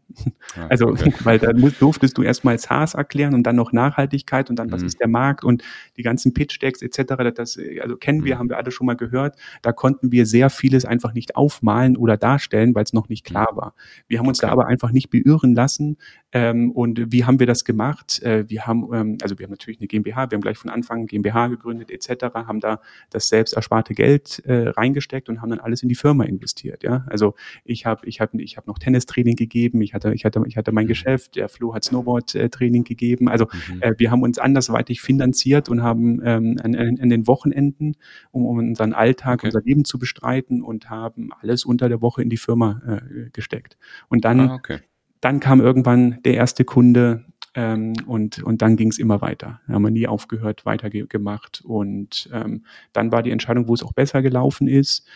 Ah, also okay. weil da durftest du erstmal SaaS erklären und dann noch Nachhaltigkeit und dann was mhm. ist der Markt und die ganzen Pitch Decks etc. Das also kennen wir, mhm. haben wir alle schon mal gehört. Da konnten wir sehr vieles einfach nicht aufmalen oder darstellen, weil es noch nicht klar war. Wir haben uns okay. da aber einfach nicht beirren lassen. Ähm, und wie haben wir das gemacht? Äh, wir haben, ähm, also wir haben natürlich eine GmbH, wir haben gleich von Anfang GmbH gegründet etc., haben da das selbst ersparte Geld äh, reingesteckt und haben dann alles in die Firma investiert. Ja, also ich habe ich habe ich habe noch Tennistraining gegeben, ich hatte ich hatte ich hatte mein mhm. Geschäft, der Flo hat Snowboard-Training gegeben. Also mhm. äh, wir haben uns andersweitig finanziert und haben ähm, an, an, den Wochenenden, um, um unseren Alltag, okay. unser Leben zu bestreiten und haben alles unter der Woche in die Firma äh, gesteckt. Und dann ah, okay. Dann kam irgendwann der erste Kunde ähm, und, und dann ging es immer weiter. Da haben wir nie aufgehört, weitergemacht. Und ähm, dann war die Entscheidung, wo es auch besser gelaufen ist,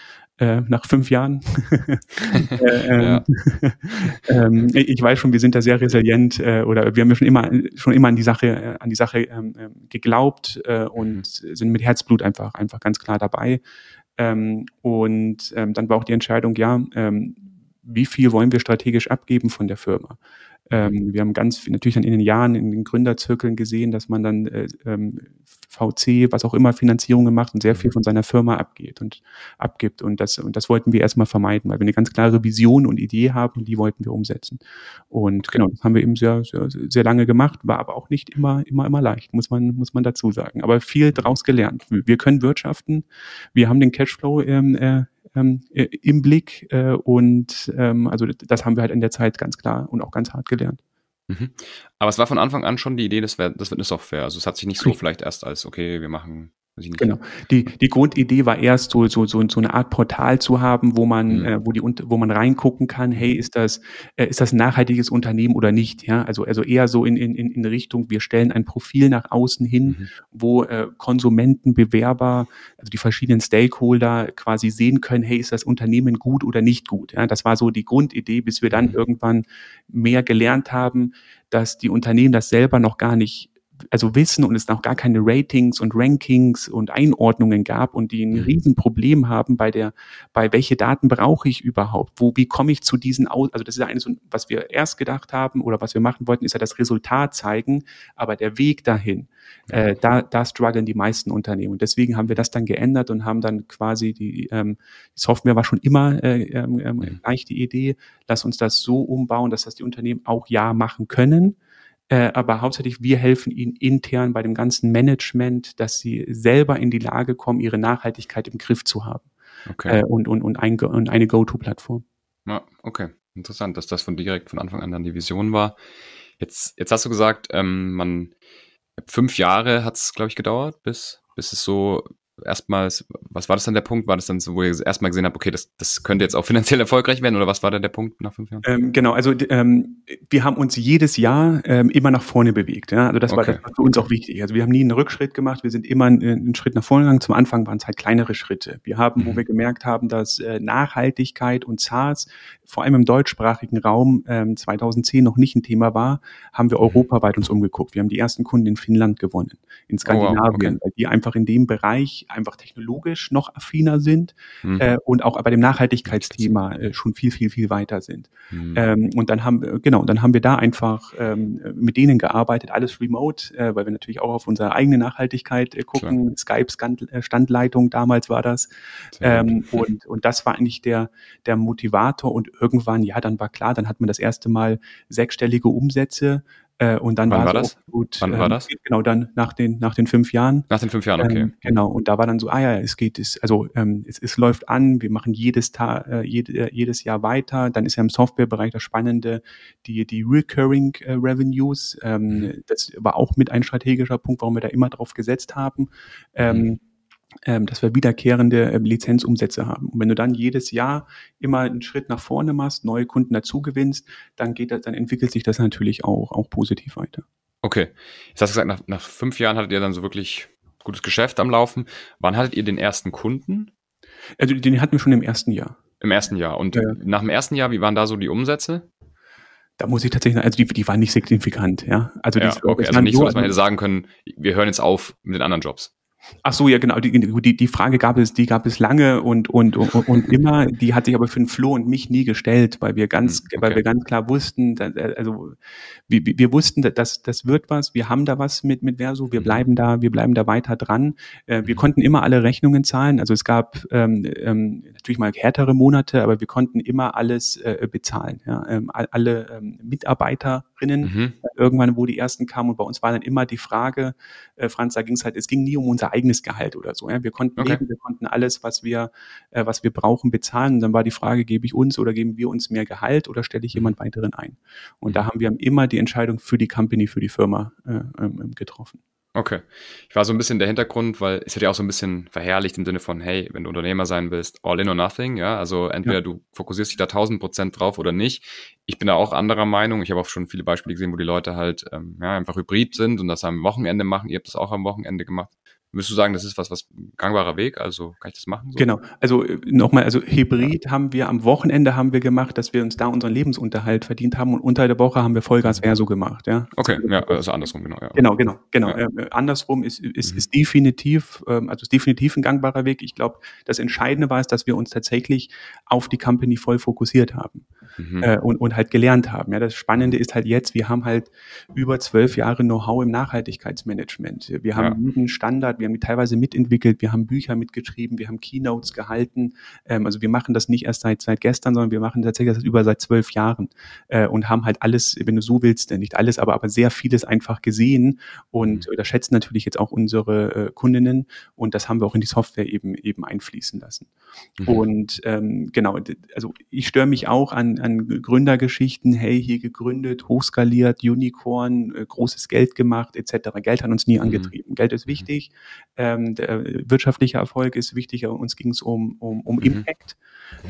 äh, nach fünf Jahren. äh, ähm, ähm, ich weiß schon, wir sind da sehr resilient äh, oder wir haben ja schon immer schon immer an die Sache äh, an die Sache ähm, ähm geglaubt äh, und mhm. sind mit Herzblut einfach einfach ganz klar dabei. Ähm, und ähm, dann war auch die Entscheidung, ja, ähm, wie viel wollen wir strategisch abgeben von der Firma. Ähm, wir haben ganz viel, natürlich dann in den Jahren in den Gründerzirkeln gesehen, dass man dann äh, ähm, VC, was auch immer, Finanzierungen macht und sehr viel mhm. von seiner Firma abgeht und abgibt. Und das, und das wollten wir erstmal vermeiden, weil wir eine ganz klare Vision und Idee haben und die wollten wir umsetzen. Und genau, das haben wir eben sehr, sehr, sehr lange gemacht, war aber auch nicht immer, immer, immer leicht, muss man, muss man dazu sagen. Aber viel mhm. daraus gelernt. Wir können wirtschaften, wir haben den Cashflow ähm, äh, ähm, äh, im Blick äh, und ähm, also das haben wir halt in der Zeit ganz klar und auch ganz hart gelernt. Mhm. Aber es war von Anfang an schon die Idee, das, wär, das wird eine Software. Also es hat sich nicht so vielleicht erst als, okay, wir machen Genau. Die, die Grundidee war erst so, so, so, so eine Art Portal zu haben, wo man, mhm. äh, wo die, wo man reingucken kann, hey, ist das, äh, ist das ein nachhaltiges Unternehmen oder nicht? Ja, also, also eher so in, in, in Richtung, wir stellen ein Profil nach außen hin, mhm. wo äh, Konsumenten, Bewerber, also die verschiedenen Stakeholder quasi sehen können, hey, ist das Unternehmen gut oder nicht gut? Ja, das war so die Grundidee, bis wir dann mhm. irgendwann mehr gelernt haben, dass die Unternehmen das selber noch gar nicht also wissen und es noch gar keine Ratings und Rankings und Einordnungen gab und die ein mhm. Riesenproblem haben bei der, bei welche Daten brauche ich überhaupt? Wo, wie komme ich zu diesen aus? Also das ist ja eines, was wir erst gedacht haben oder was wir machen wollten, ist ja das Resultat zeigen, aber der Weg dahin, äh, da, da strugglen die meisten Unternehmen. Und deswegen haben wir das dann geändert und haben dann quasi die, ähm, die Software war schon immer äh, ähm, ähm, gleich die Idee, lass uns das so umbauen, dass das die Unternehmen auch ja machen können äh, aber hauptsächlich wir helfen ihnen intern bei dem ganzen Management, dass sie selber in die Lage kommen, ihre Nachhaltigkeit im Griff zu haben. Okay. Äh, und, und, und, ein, und eine Go-To-Plattform. Ja, okay. Interessant, dass das von direkt von Anfang an dann die Vision war. Jetzt, jetzt hast du gesagt, ähm, man fünf Jahre hat es, glaube ich, gedauert, bis, bis es so erstmals, was war das dann der Punkt? War das dann so, wo ihr erstmal gesehen habt, okay, das, das könnte jetzt auch finanziell erfolgreich werden oder was war da der Punkt nach fünf Jahren? Ähm, genau, also ähm, wir haben uns jedes Jahr ähm, immer nach vorne bewegt. Ja? Also das, okay. war, das war für uns auch wichtig. Also wir haben nie einen Rückschritt gemacht, wir sind immer einen, einen Schritt nach vorne gegangen. Zum Anfang waren es halt kleinere Schritte. Wir haben, mhm. wo wir gemerkt haben, dass äh, Nachhaltigkeit und SaaS vor allem im deutschsprachigen Raum ähm, 2010 noch nicht ein Thema war, haben wir mhm. europaweit uns umgeguckt. Wir haben die ersten Kunden in Finnland gewonnen, in Skandinavien, oh, wow. okay. weil die einfach in dem Bereich einfach technologisch noch affiner sind mhm. äh, und auch bei dem Nachhaltigkeitsthema äh, schon viel, viel, viel weiter sind. Mhm. Ähm, und dann haben wir, genau, dann haben wir da einfach ähm, mit denen gearbeitet, alles remote, äh, weil wir natürlich auch auf unsere eigene Nachhaltigkeit äh, gucken. Klar. Skype äh, Standleitung damals war das. Ähm, und, und das war eigentlich der, der Motivator und irgendwann, ja, dann war klar, dann hat man das erste Mal sechsstellige Umsätze äh, und dann Wann war, das? Gut, Wann ähm, war das? Genau, dann nach den, nach den fünf Jahren. Nach den fünf Jahren, okay. Ähm, genau, und da war dann so, ah ja, es geht, es, also ähm, es, es läuft an, wir machen jedes, Tag, äh, jede, äh, jedes Jahr weiter. Dann ist ja im Softwarebereich das Spannende, die, die Recurring äh, Revenues. Ähm, mhm. Das war auch mit ein strategischer Punkt, warum wir da immer drauf gesetzt haben. Ähm, mhm ähm, dass wir wiederkehrende äh, Lizenzumsätze haben. Und wenn du dann jedes Jahr immer einen Schritt nach vorne machst, neue Kunden dazu gewinnst, dann geht das, dann entwickelt sich das natürlich auch, auch positiv weiter. Okay. Jetzt hast du gesagt, nach, nach fünf Jahren hattet ihr dann so wirklich gutes Geschäft am Laufen. Wann hattet ihr den ersten Kunden? Also den hatten wir schon im ersten Jahr. Im ersten Jahr. Und ja. nach dem ersten Jahr, wie waren da so die Umsätze? Da muss ich tatsächlich, also die, die waren nicht signifikant, ja. Also, ja, die, okay. also nicht so, dass man hätte sagen können, wir hören jetzt auf mit den anderen Jobs. Ach so, ja genau. Die, die, die Frage gab es, die gab es lange und, und, und, und immer. Die hat sich aber für den Flo und mich nie gestellt, weil wir ganz, hm, okay. weil wir ganz klar wussten, dass, also wir, wir wussten, dass das wird was. Wir haben da was mit mit Verso. Wir hm. bleiben da, wir bleiben da weiter dran. Äh, wir hm. konnten immer alle Rechnungen zahlen. Also es gab ähm, ähm, natürlich mal härtere Monate, aber wir konnten immer alles äh, bezahlen. Ja? Ähm, alle ähm, Mitarbeiterinnen mhm. irgendwann, wo die ersten kamen und bei uns war dann immer die Frage, äh, Franz, da ging es halt, es ging nie um unser eigenes Gehalt oder so. Ja? Wir konnten okay. leben, wir konnten alles, was wir, äh, was wir brauchen, bezahlen. Und dann war die Frage, gebe ich uns oder geben wir uns mehr Gehalt oder stelle ich jemand weiteren ein? Und da mhm. haben wir immer die Entscheidung für die Company, für die Firma äh, ähm, getroffen. Okay. Ich war so ein bisschen der Hintergrund, weil es wird ja auch so ein bisschen verherrlicht im Sinne von, hey, wenn du Unternehmer sein willst, all in or nothing, ja. Also entweder ja. du fokussierst dich da 1000 Prozent drauf oder nicht. Ich bin da auch anderer Meinung. Ich habe auch schon viele Beispiele gesehen, wo die Leute halt ähm, ja, einfach hybrid sind und das am Wochenende machen. Ihr habt das auch am Wochenende gemacht. Würdest du sagen, das ist was, was gangbarer Weg? Also kann ich das machen? So? Genau. Also äh, nochmal, also Hybrid ja. haben wir am Wochenende haben wir gemacht, dass wir uns da unseren Lebensunterhalt verdient haben und unter der Woche haben wir Vollgas Verso gemacht, ja. Okay, ja, also andersrum, genau, ja. Genau, genau, genau. Ja. Äh, andersrum ist, ist, mhm. ist definitiv, ähm, also ist definitiv ein gangbarer Weg. Ich glaube, das Entscheidende war es, dass wir uns tatsächlich auf die Company voll fokussiert haben mhm. äh, und, und halt gelernt haben. Ja, das Spannende ist halt jetzt, wir haben halt über zwölf Jahre Know-how im Nachhaltigkeitsmanagement. Wir haben ja. einen Standard, wir haben die teilweise mitentwickelt, wir haben Bücher mitgeschrieben, wir haben Keynotes gehalten. Ähm, also wir machen das nicht erst seit, seit gestern, sondern wir machen tatsächlich das über seit zwölf Jahren äh, und haben halt alles, wenn du so willst, nicht alles, aber, aber sehr vieles einfach gesehen und mhm. das schätzen natürlich jetzt auch unsere äh, Kundinnen und das haben wir auch in die Software eben eben einfließen lassen. Mhm. Und ähm, genau, also ich störe mich auch an, an Gründergeschichten, hey, hier gegründet, hochskaliert, Unicorn, äh, großes Geld gemacht, etc. Geld hat uns nie mhm. angetrieben. Geld ist mhm. wichtig, ähm, der wirtschaftliche Erfolg ist wichtiger. Uns ging es um, um, um mhm. Impact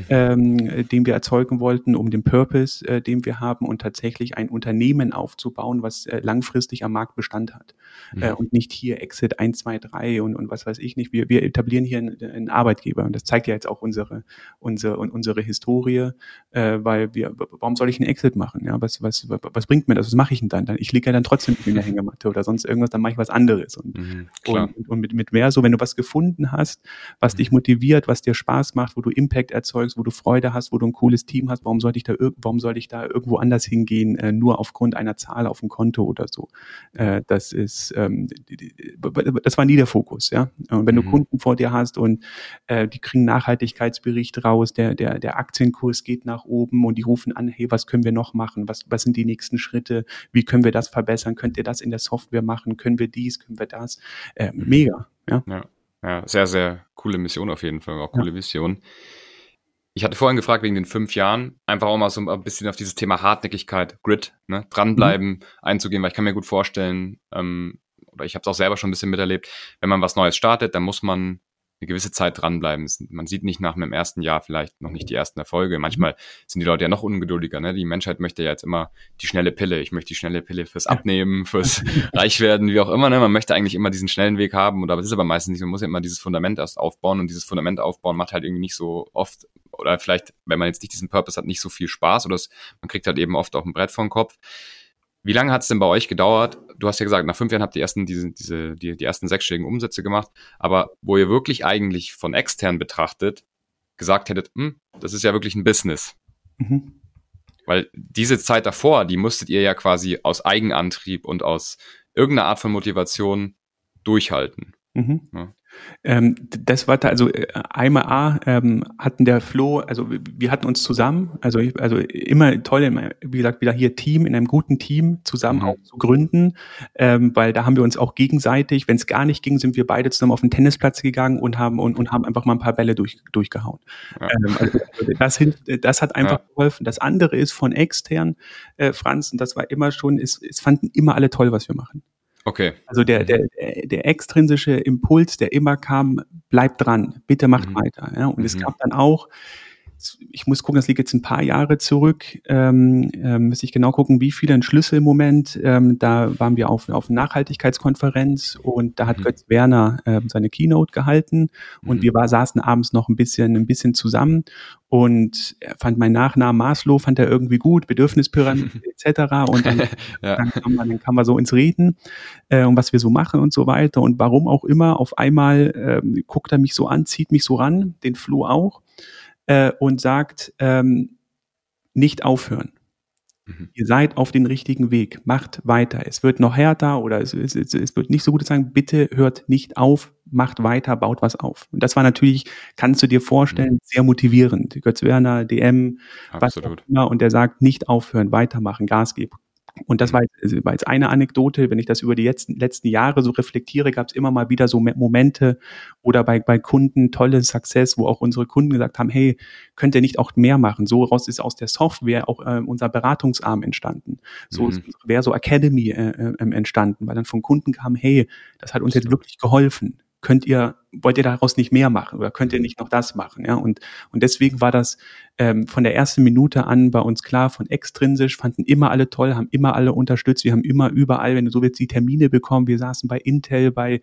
ähm, den wir erzeugen wollten, um den Purpose, äh, den wir haben und tatsächlich ein Unternehmen aufzubauen, was äh, langfristig am Markt Bestand hat. Mhm. Äh, und nicht hier Exit 1, 2, 3 und, und was weiß ich nicht. Wir, wir etablieren hier einen, einen Arbeitgeber und das zeigt ja jetzt auch unsere, unsere, unsere Historie, äh, weil wir, warum soll ich einen Exit machen? Ja, was, was, was bringt mir das? Was mache ich denn dann? ich liege ja dann trotzdem in der Hängematte oder sonst irgendwas, dann mache ich was anderes. Und, mhm, und, und mit, mit mehr so, wenn du was gefunden hast, was mhm. dich motiviert, was dir Spaß macht, wo du Impact erzeugst, erzeugst, wo du Freude hast, wo du ein cooles Team hast, warum sollte ich da, warum sollte ich da irgendwo anders hingehen, äh, nur aufgrund einer Zahl auf dem Konto oder so. Äh, das ist, ähm, das war nie der Fokus, ja. Und wenn mhm. du Kunden vor dir hast und äh, die kriegen Nachhaltigkeitsbericht raus, der, der, der Aktienkurs geht nach oben und die rufen an, hey, was können wir noch machen? Was, was sind die nächsten Schritte? Wie können wir das verbessern? Könnt ihr das in der Software machen? Können wir dies? Können wir das? Äh, mega, ja. ja. Ja, sehr, sehr coole Mission auf jeden Fall, auch coole ja. Vision. Ich hatte vorhin gefragt wegen den fünf Jahren, einfach auch mal so ein bisschen auf dieses Thema Hartnäckigkeit, Grit, ne, dranbleiben, mhm. einzugehen, weil ich kann mir gut vorstellen, ähm, oder ich habe es auch selber schon ein bisschen miterlebt, wenn man was Neues startet, dann muss man eine gewisse Zeit dranbleiben. Man sieht nicht nach einem ersten Jahr vielleicht noch nicht die ersten Erfolge. Manchmal sind die Leute ja noch ungeduldiger. Ne? Die Menschheit möchte ja jetzt immer die schnelle Pille. Ich möchte die schnelle Pille fürs Abnehmen, fürs Reichwerden, wie auch immer. Ne? Man möchte eigentlich immer diesen schnellen Weg haben. Oder aber es ist aber meistens nicht. Man muss ja immer dieses Fundament erst aufbauen. Und dieses Fundament aufbauen macht halt irgendwie nicht so oft oder vielleicht, wenn man jetzt nicht diesen Purpose hat, nicht so viel Spaß oder es, man kriegt halt eben oft auch ein Brett vor den Kopf. Wie lange hat es denn bei euch gedauert? Du hast ja gesagt, nach fünf Jahren habt ihr ersten, diese, diese, die, die ersten sechsstelligen Umsätze gemacht, aber wo ihr wirklich eigentlich von extern betrachtet gesagt hättet, hm, das ist ja wirklich ein Business. Mhm. Weil diese Zeit davor, die musstet ihr ja quasi aus Eigenantrieb und aus irgendeiner Art von Motivation durchhalten. Mhm. Ja. Ähm, das war da, also äh, einmal A ähm, hatten der Flo, also wir hatten uns zusammen, also also immer toll, wie gesagt, wieder hier Team, in einem guten Team zusammen mhm. auch zu gründen, ähm, weil da haben wir uns auch gegenseitig, wenn es gar nicht ging, sind wir beide zusammen auf den Tennisplatz gegangen und haben und, und haben einfach mal ein paar Bälle durch, durchgehauen. Ja. Ähm, also das, das hat einfach ja. geholfen. Das andere ist von extern, äh, Franz, und das war immer schon, es, es fanden immer alle toll, was wir machen. Okay. Also der, der, der extrinsische Impuls, der immer kam, bleibt dran, bitte macht mhm. weiter. Ja? Und mhm. es gab dann auch, ich muss gucken, das liegt jetzt ein paar Jahre zurück, ähm, ähm, muss ich genau gucken, wie viele ein Schlüsselmoment. Ähm, da waren wir auf, auf Nachhaltigkeitskonferenz und da hat mhm. Götz Werner äh, seine Keynote gehalten und mhm. wir war, saßen abends noch ein bisschen, ein bisschen zusammen und er fand meinen Nachnamen Maslow, fand er irgendwie gut, Bedürfnispyramide etc. Und dann, ja. dann, kam man, dann kam man so ins Reden äh, und was wir so machen und so weiter und warum auch immer. Auf einmal äh, guckt er mich so an, zieht mich so ran, den Flo auch äh, und sagt, ähm, nicht aufhören. Mhm. Ihr seid auf den richtigen Weg, macht weiter. Es wird noch härter oder es, es, es wird nicht so gut sagen, bitte hört nicht auf, macht weiter, baut was auf. Und das war natürlich, kannst du dir vorstellen, mhm. sehr motivierend. Götz Werner, DM, Absolut. was auch immer, und der sagt, nicht aufhören, weitermachen, Gas geben, und das war jetzt, also war jetzt eine Anekdote, wenn ich das über die letzten, letzten Jahre so reflektiere, gab es immer mal wieder so Momente oder bei, bei Kunden tolle Success, wo auch unsere Kunden gesagt haben, hey, könnt ihr nicht auch mehr machen? So raus ist aus der Software auch äh, unser Beratungsarm entstanden. So mhm. wäre so Academy äh, äh, entstanden, weil dann von Kunden kam, hey, das hat uns jetzt wirklich geholfen könnt ihr, wollt ihr daraus nicht mehr machen oder könnt ihr mhm. nicht noch das machen? Ja, und, und deswegen war das ähm, von der ersten Minute an bei uns klar, von extrinsisch, fanden immer alle toll, haben immer alle unterstützt, wir haben immer überall, wenn du so willst, die Termine bekommen, wir saßen bei Intel, bei äh,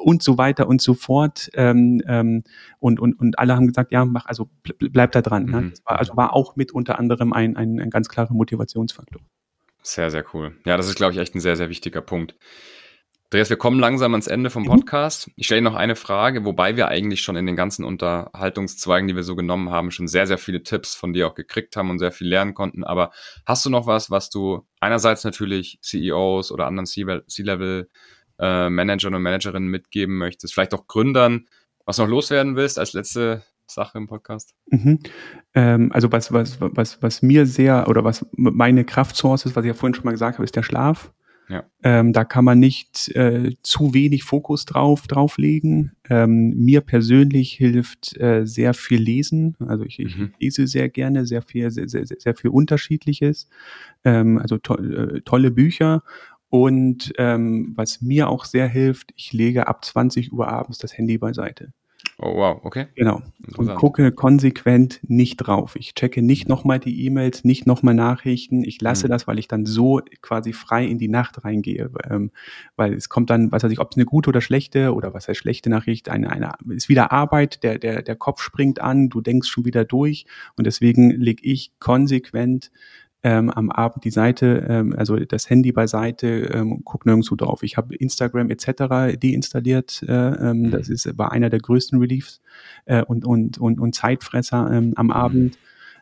und so weiter und so fort. Ähm, ähm, und, und, und alle haben gesagt, ja, mach, also bleib da dran. Mhm. Ne? War, also war auch mit unter anderem ein, ein, ein ganz klarer Motivationsfaktor. Sehr, sehr cool. Ja, das ist, glaube ich, echt ein sehr, sehr wichtiger Punkt. Andreas, wir kommen langsam ans Ende vom mhm. Podcast. Ich stelle noch eine Frage, wobei wir eigentlich schon in den ganzen Unterhaltungszweigen, die wir so genommen haben, schon sehr, sehr viele Tipps von dir auch gekriegt haben und sehr viel lernen konnten. Aber hast du noch was, was du einerseits natürlich CEOs oder anderen C-Level-Managern und Managerinnen mitgeben möchtest, vielleicht auch Gründern, was noch loswerden willst als letzte Sache im Podcast? Mhm. Ähm, also was, was, was, was mir sehr oder was meine Kraftsource ist, was ich ja vorhin schon mal gesagt habe, ist der Schlaf. Ja. Ähm, da kann man nicht äh, zu wenig Fokus drauf drauflegen. Ähm, mir persönlich hilft äh, sehr viel Lesen. Also ich, ich mhm. lese sehr gerne, sehr viel, sehr, sehr, sehr viel Unterschiedliches. Ähm, also to äh, tolle Bücher. Und ähm, was mir auch sehr hilft, ich lege ab 20 Uhr abends das Handy beiseite. Oh wow, okay. Genau. Und gucke konsequent nicht drauf. Ich checke nicht nochmal die E-Mails, nicht nochmal Nachrichten. Ich lasse mhm. das, weil ich dann so quasi frei in die Nacht reingehe. Ähm, weil es kommt dann, was weiß ich, ob es eine gute oder schlechte oder was heißt schlechte Nachricht, eine, eine ist wieder Arbeit, der, der, der Kopf springt an, du denkst schon wieder durch. Und deswegen lege ich konsequent ähm, am Abend die Seite, ähm, also das Handy beiseite, ähm, guck nirgendwo drauf. Ich habe Instagram etc. deinstalliert. Äh, ähm, mhm. Das ist war einer der größten Reliefs äh, und, und, und, und Zeitfresser ähm, am mhm. Abend.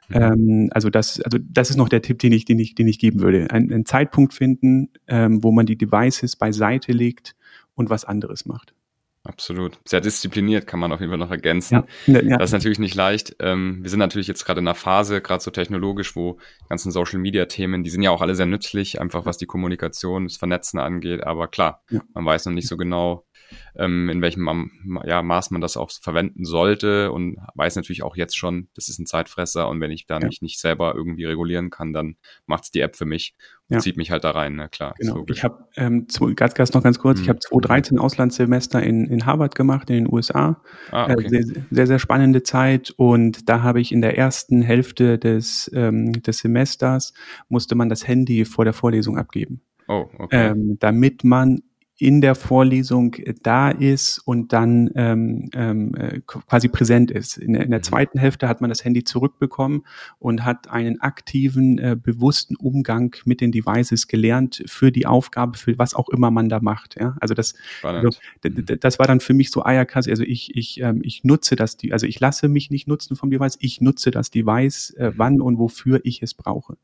Mhm. Ähm, also das, also das ist noch der Tipp, den ich, den ich, den ich geben würde. Ein, einen Zeitpunkt finden, ähm, wo man die Devices beiseite legt und was anderes macht. Absolut. Sehr diszipliniert kann man auf jeden Fall noch ergänzen. Ja, ja. Das ist natürlich nicht leicht. Ähm, wir sind natürlich jetzt gerade in einer Phase, gerade so technologisch, wo ganzen Social Media Themen, die sind ja auch alle sehr nützlich, einfach was die Kommunikation, das Vernetzen angeht. Aber klar, ja. man weiß noch nicht so genau, ähm, in welchem ja, Maß man das auch verwenden sollte und weiß natürlich auch jetzt schon, das ist ein Zeitfresser und wenn ich da ja. mich nicht selber irgendwie regulieren kann, dann macht's die App für mich und ja. zieht mich halt da rein, na klar. Genau. Ich habe ähm, ganz, ganz noch ganz kurz, mhm. ich habe 2013 Auslandssemester in, in Harvard gemacht, in den USA. Ah, äh, okay. äh, sehr, sehr, sehr spannende Zeit und da habe ich in der ersten Hälfte des, ähm, des Semesters musste man das Handy vor der Vorlesung abgeben. Oh, okay. Ähm, damit man in der Vorlesung da ist und dann ähm, ähm, äh, quasi präsent ist. In, in der mhm. zweiten Hälfte hat man das Handy zurückbekommen und hat einen aktiven, äh, bewussten Umgang mit den Devices gelernt für die Aufgabe, für was auch immer man da macht. Ja? Also das, also, das war dann für mich so Eierkasse. Also ich, ich, ähm, ich nutze das, also ich lasse mich nicht nutzen vom Device, ich nutze das Device, äh, wann und wofür ich es brauche.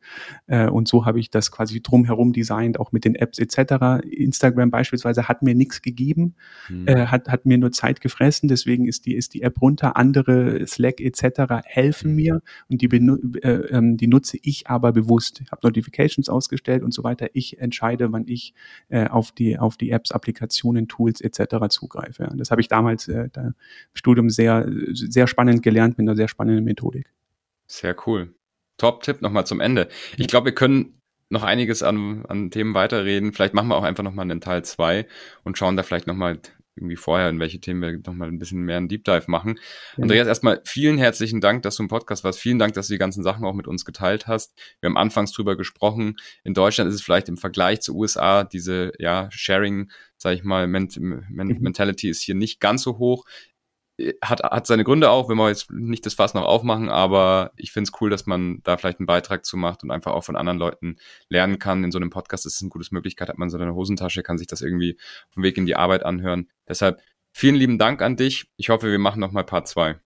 Äh, und so habe ich das quasi drumherum designt, auch mit den Apps etc. Instagram beispielsweise beispielsweise hat mir nichts gegeben, mhm. äh, hat, hat mir nur Zeit gefressen, deswegen ist die, ist die App runter. Andere, Slack etc. helfen mhm. mir und die, äh, ähm, die nutze ich aber bewusst. Ich habe Notifications ausgestellt und so weiter. Ich entscheide, wann ich äh, auf, die, auf die Apps, Applikationen, Tools etc. zugreife. Und das habe ich damals äh, im Studium sehr, sehr spannend gelernt mit einer sehr spannenden Methodik. Sehr cool. Top-Tipp nochmal zum Ende. Ich glaube, wir können noch einiges an, an Themen weiterreden. Vielleicht machen wir auch einfach nochmal einen Teil zwei und schauen da vielleicht nochmal irgendwie vorher, in welche Themen wir nochmal ein bisschen mehr einen Deep Dive machen. Ja. Andreas, erstmal vielen herzlichen Dank, dass du im Podcast warst. Vielen Dank, dass du die ganzen Sachen auch mit uns geteilt hast. Wir haben anfangs drüber gesprochen. In Deutschland ist es vielleicht im Vergleich zu USA diese, ja, Sharing, sag ich mal, Ment mhm. Mentality ist hier nicht ganz so hoch hat, hat seine Gründe auch, wenn wir jetzt nicht das Fass noch aufmachen, aber ich finde es cool, dass man da vielleicht einen Beitrag zu macht und einfach auch von anderen Leuten lernen kann. In so einem Podcast ist es eine gute Möglichkeit, hat man so eine Hosentasche, kann sich das irgendwie dem Weg in die Arbeit anhören. Deshalb vielen lieben Dank an dich. Ich hoffe, wir machen nochmal Part 2.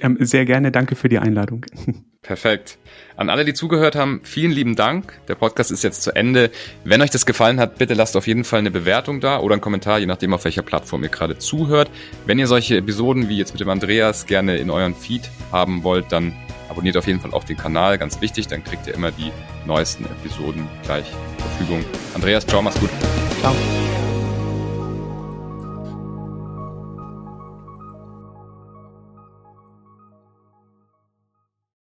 Ähm, sehr gerne, danke für die Einladung. Perfekt. An alle, die zugehört haben, vielen lieben Dank. Der Podcast ist jetzt zu Ende. Wenn euch das gefallen hat, bitte lasst auf jeden Fall eine Bewertung da oder einen Kommentar, je nachdem, auf welcher Plattform ihr gerade zuhört. Wenn ihr solche Episoden wie jetzt mit dem Andreas gerne in euren Feed haben wollt, dann abonniert auf jeden Fall auch den Kanal, ganz wichtig, dann kriegt ihr immer die neuesten Episoden gleich zur Verfügung. Andreas, ciao, mach's gut. Ciao.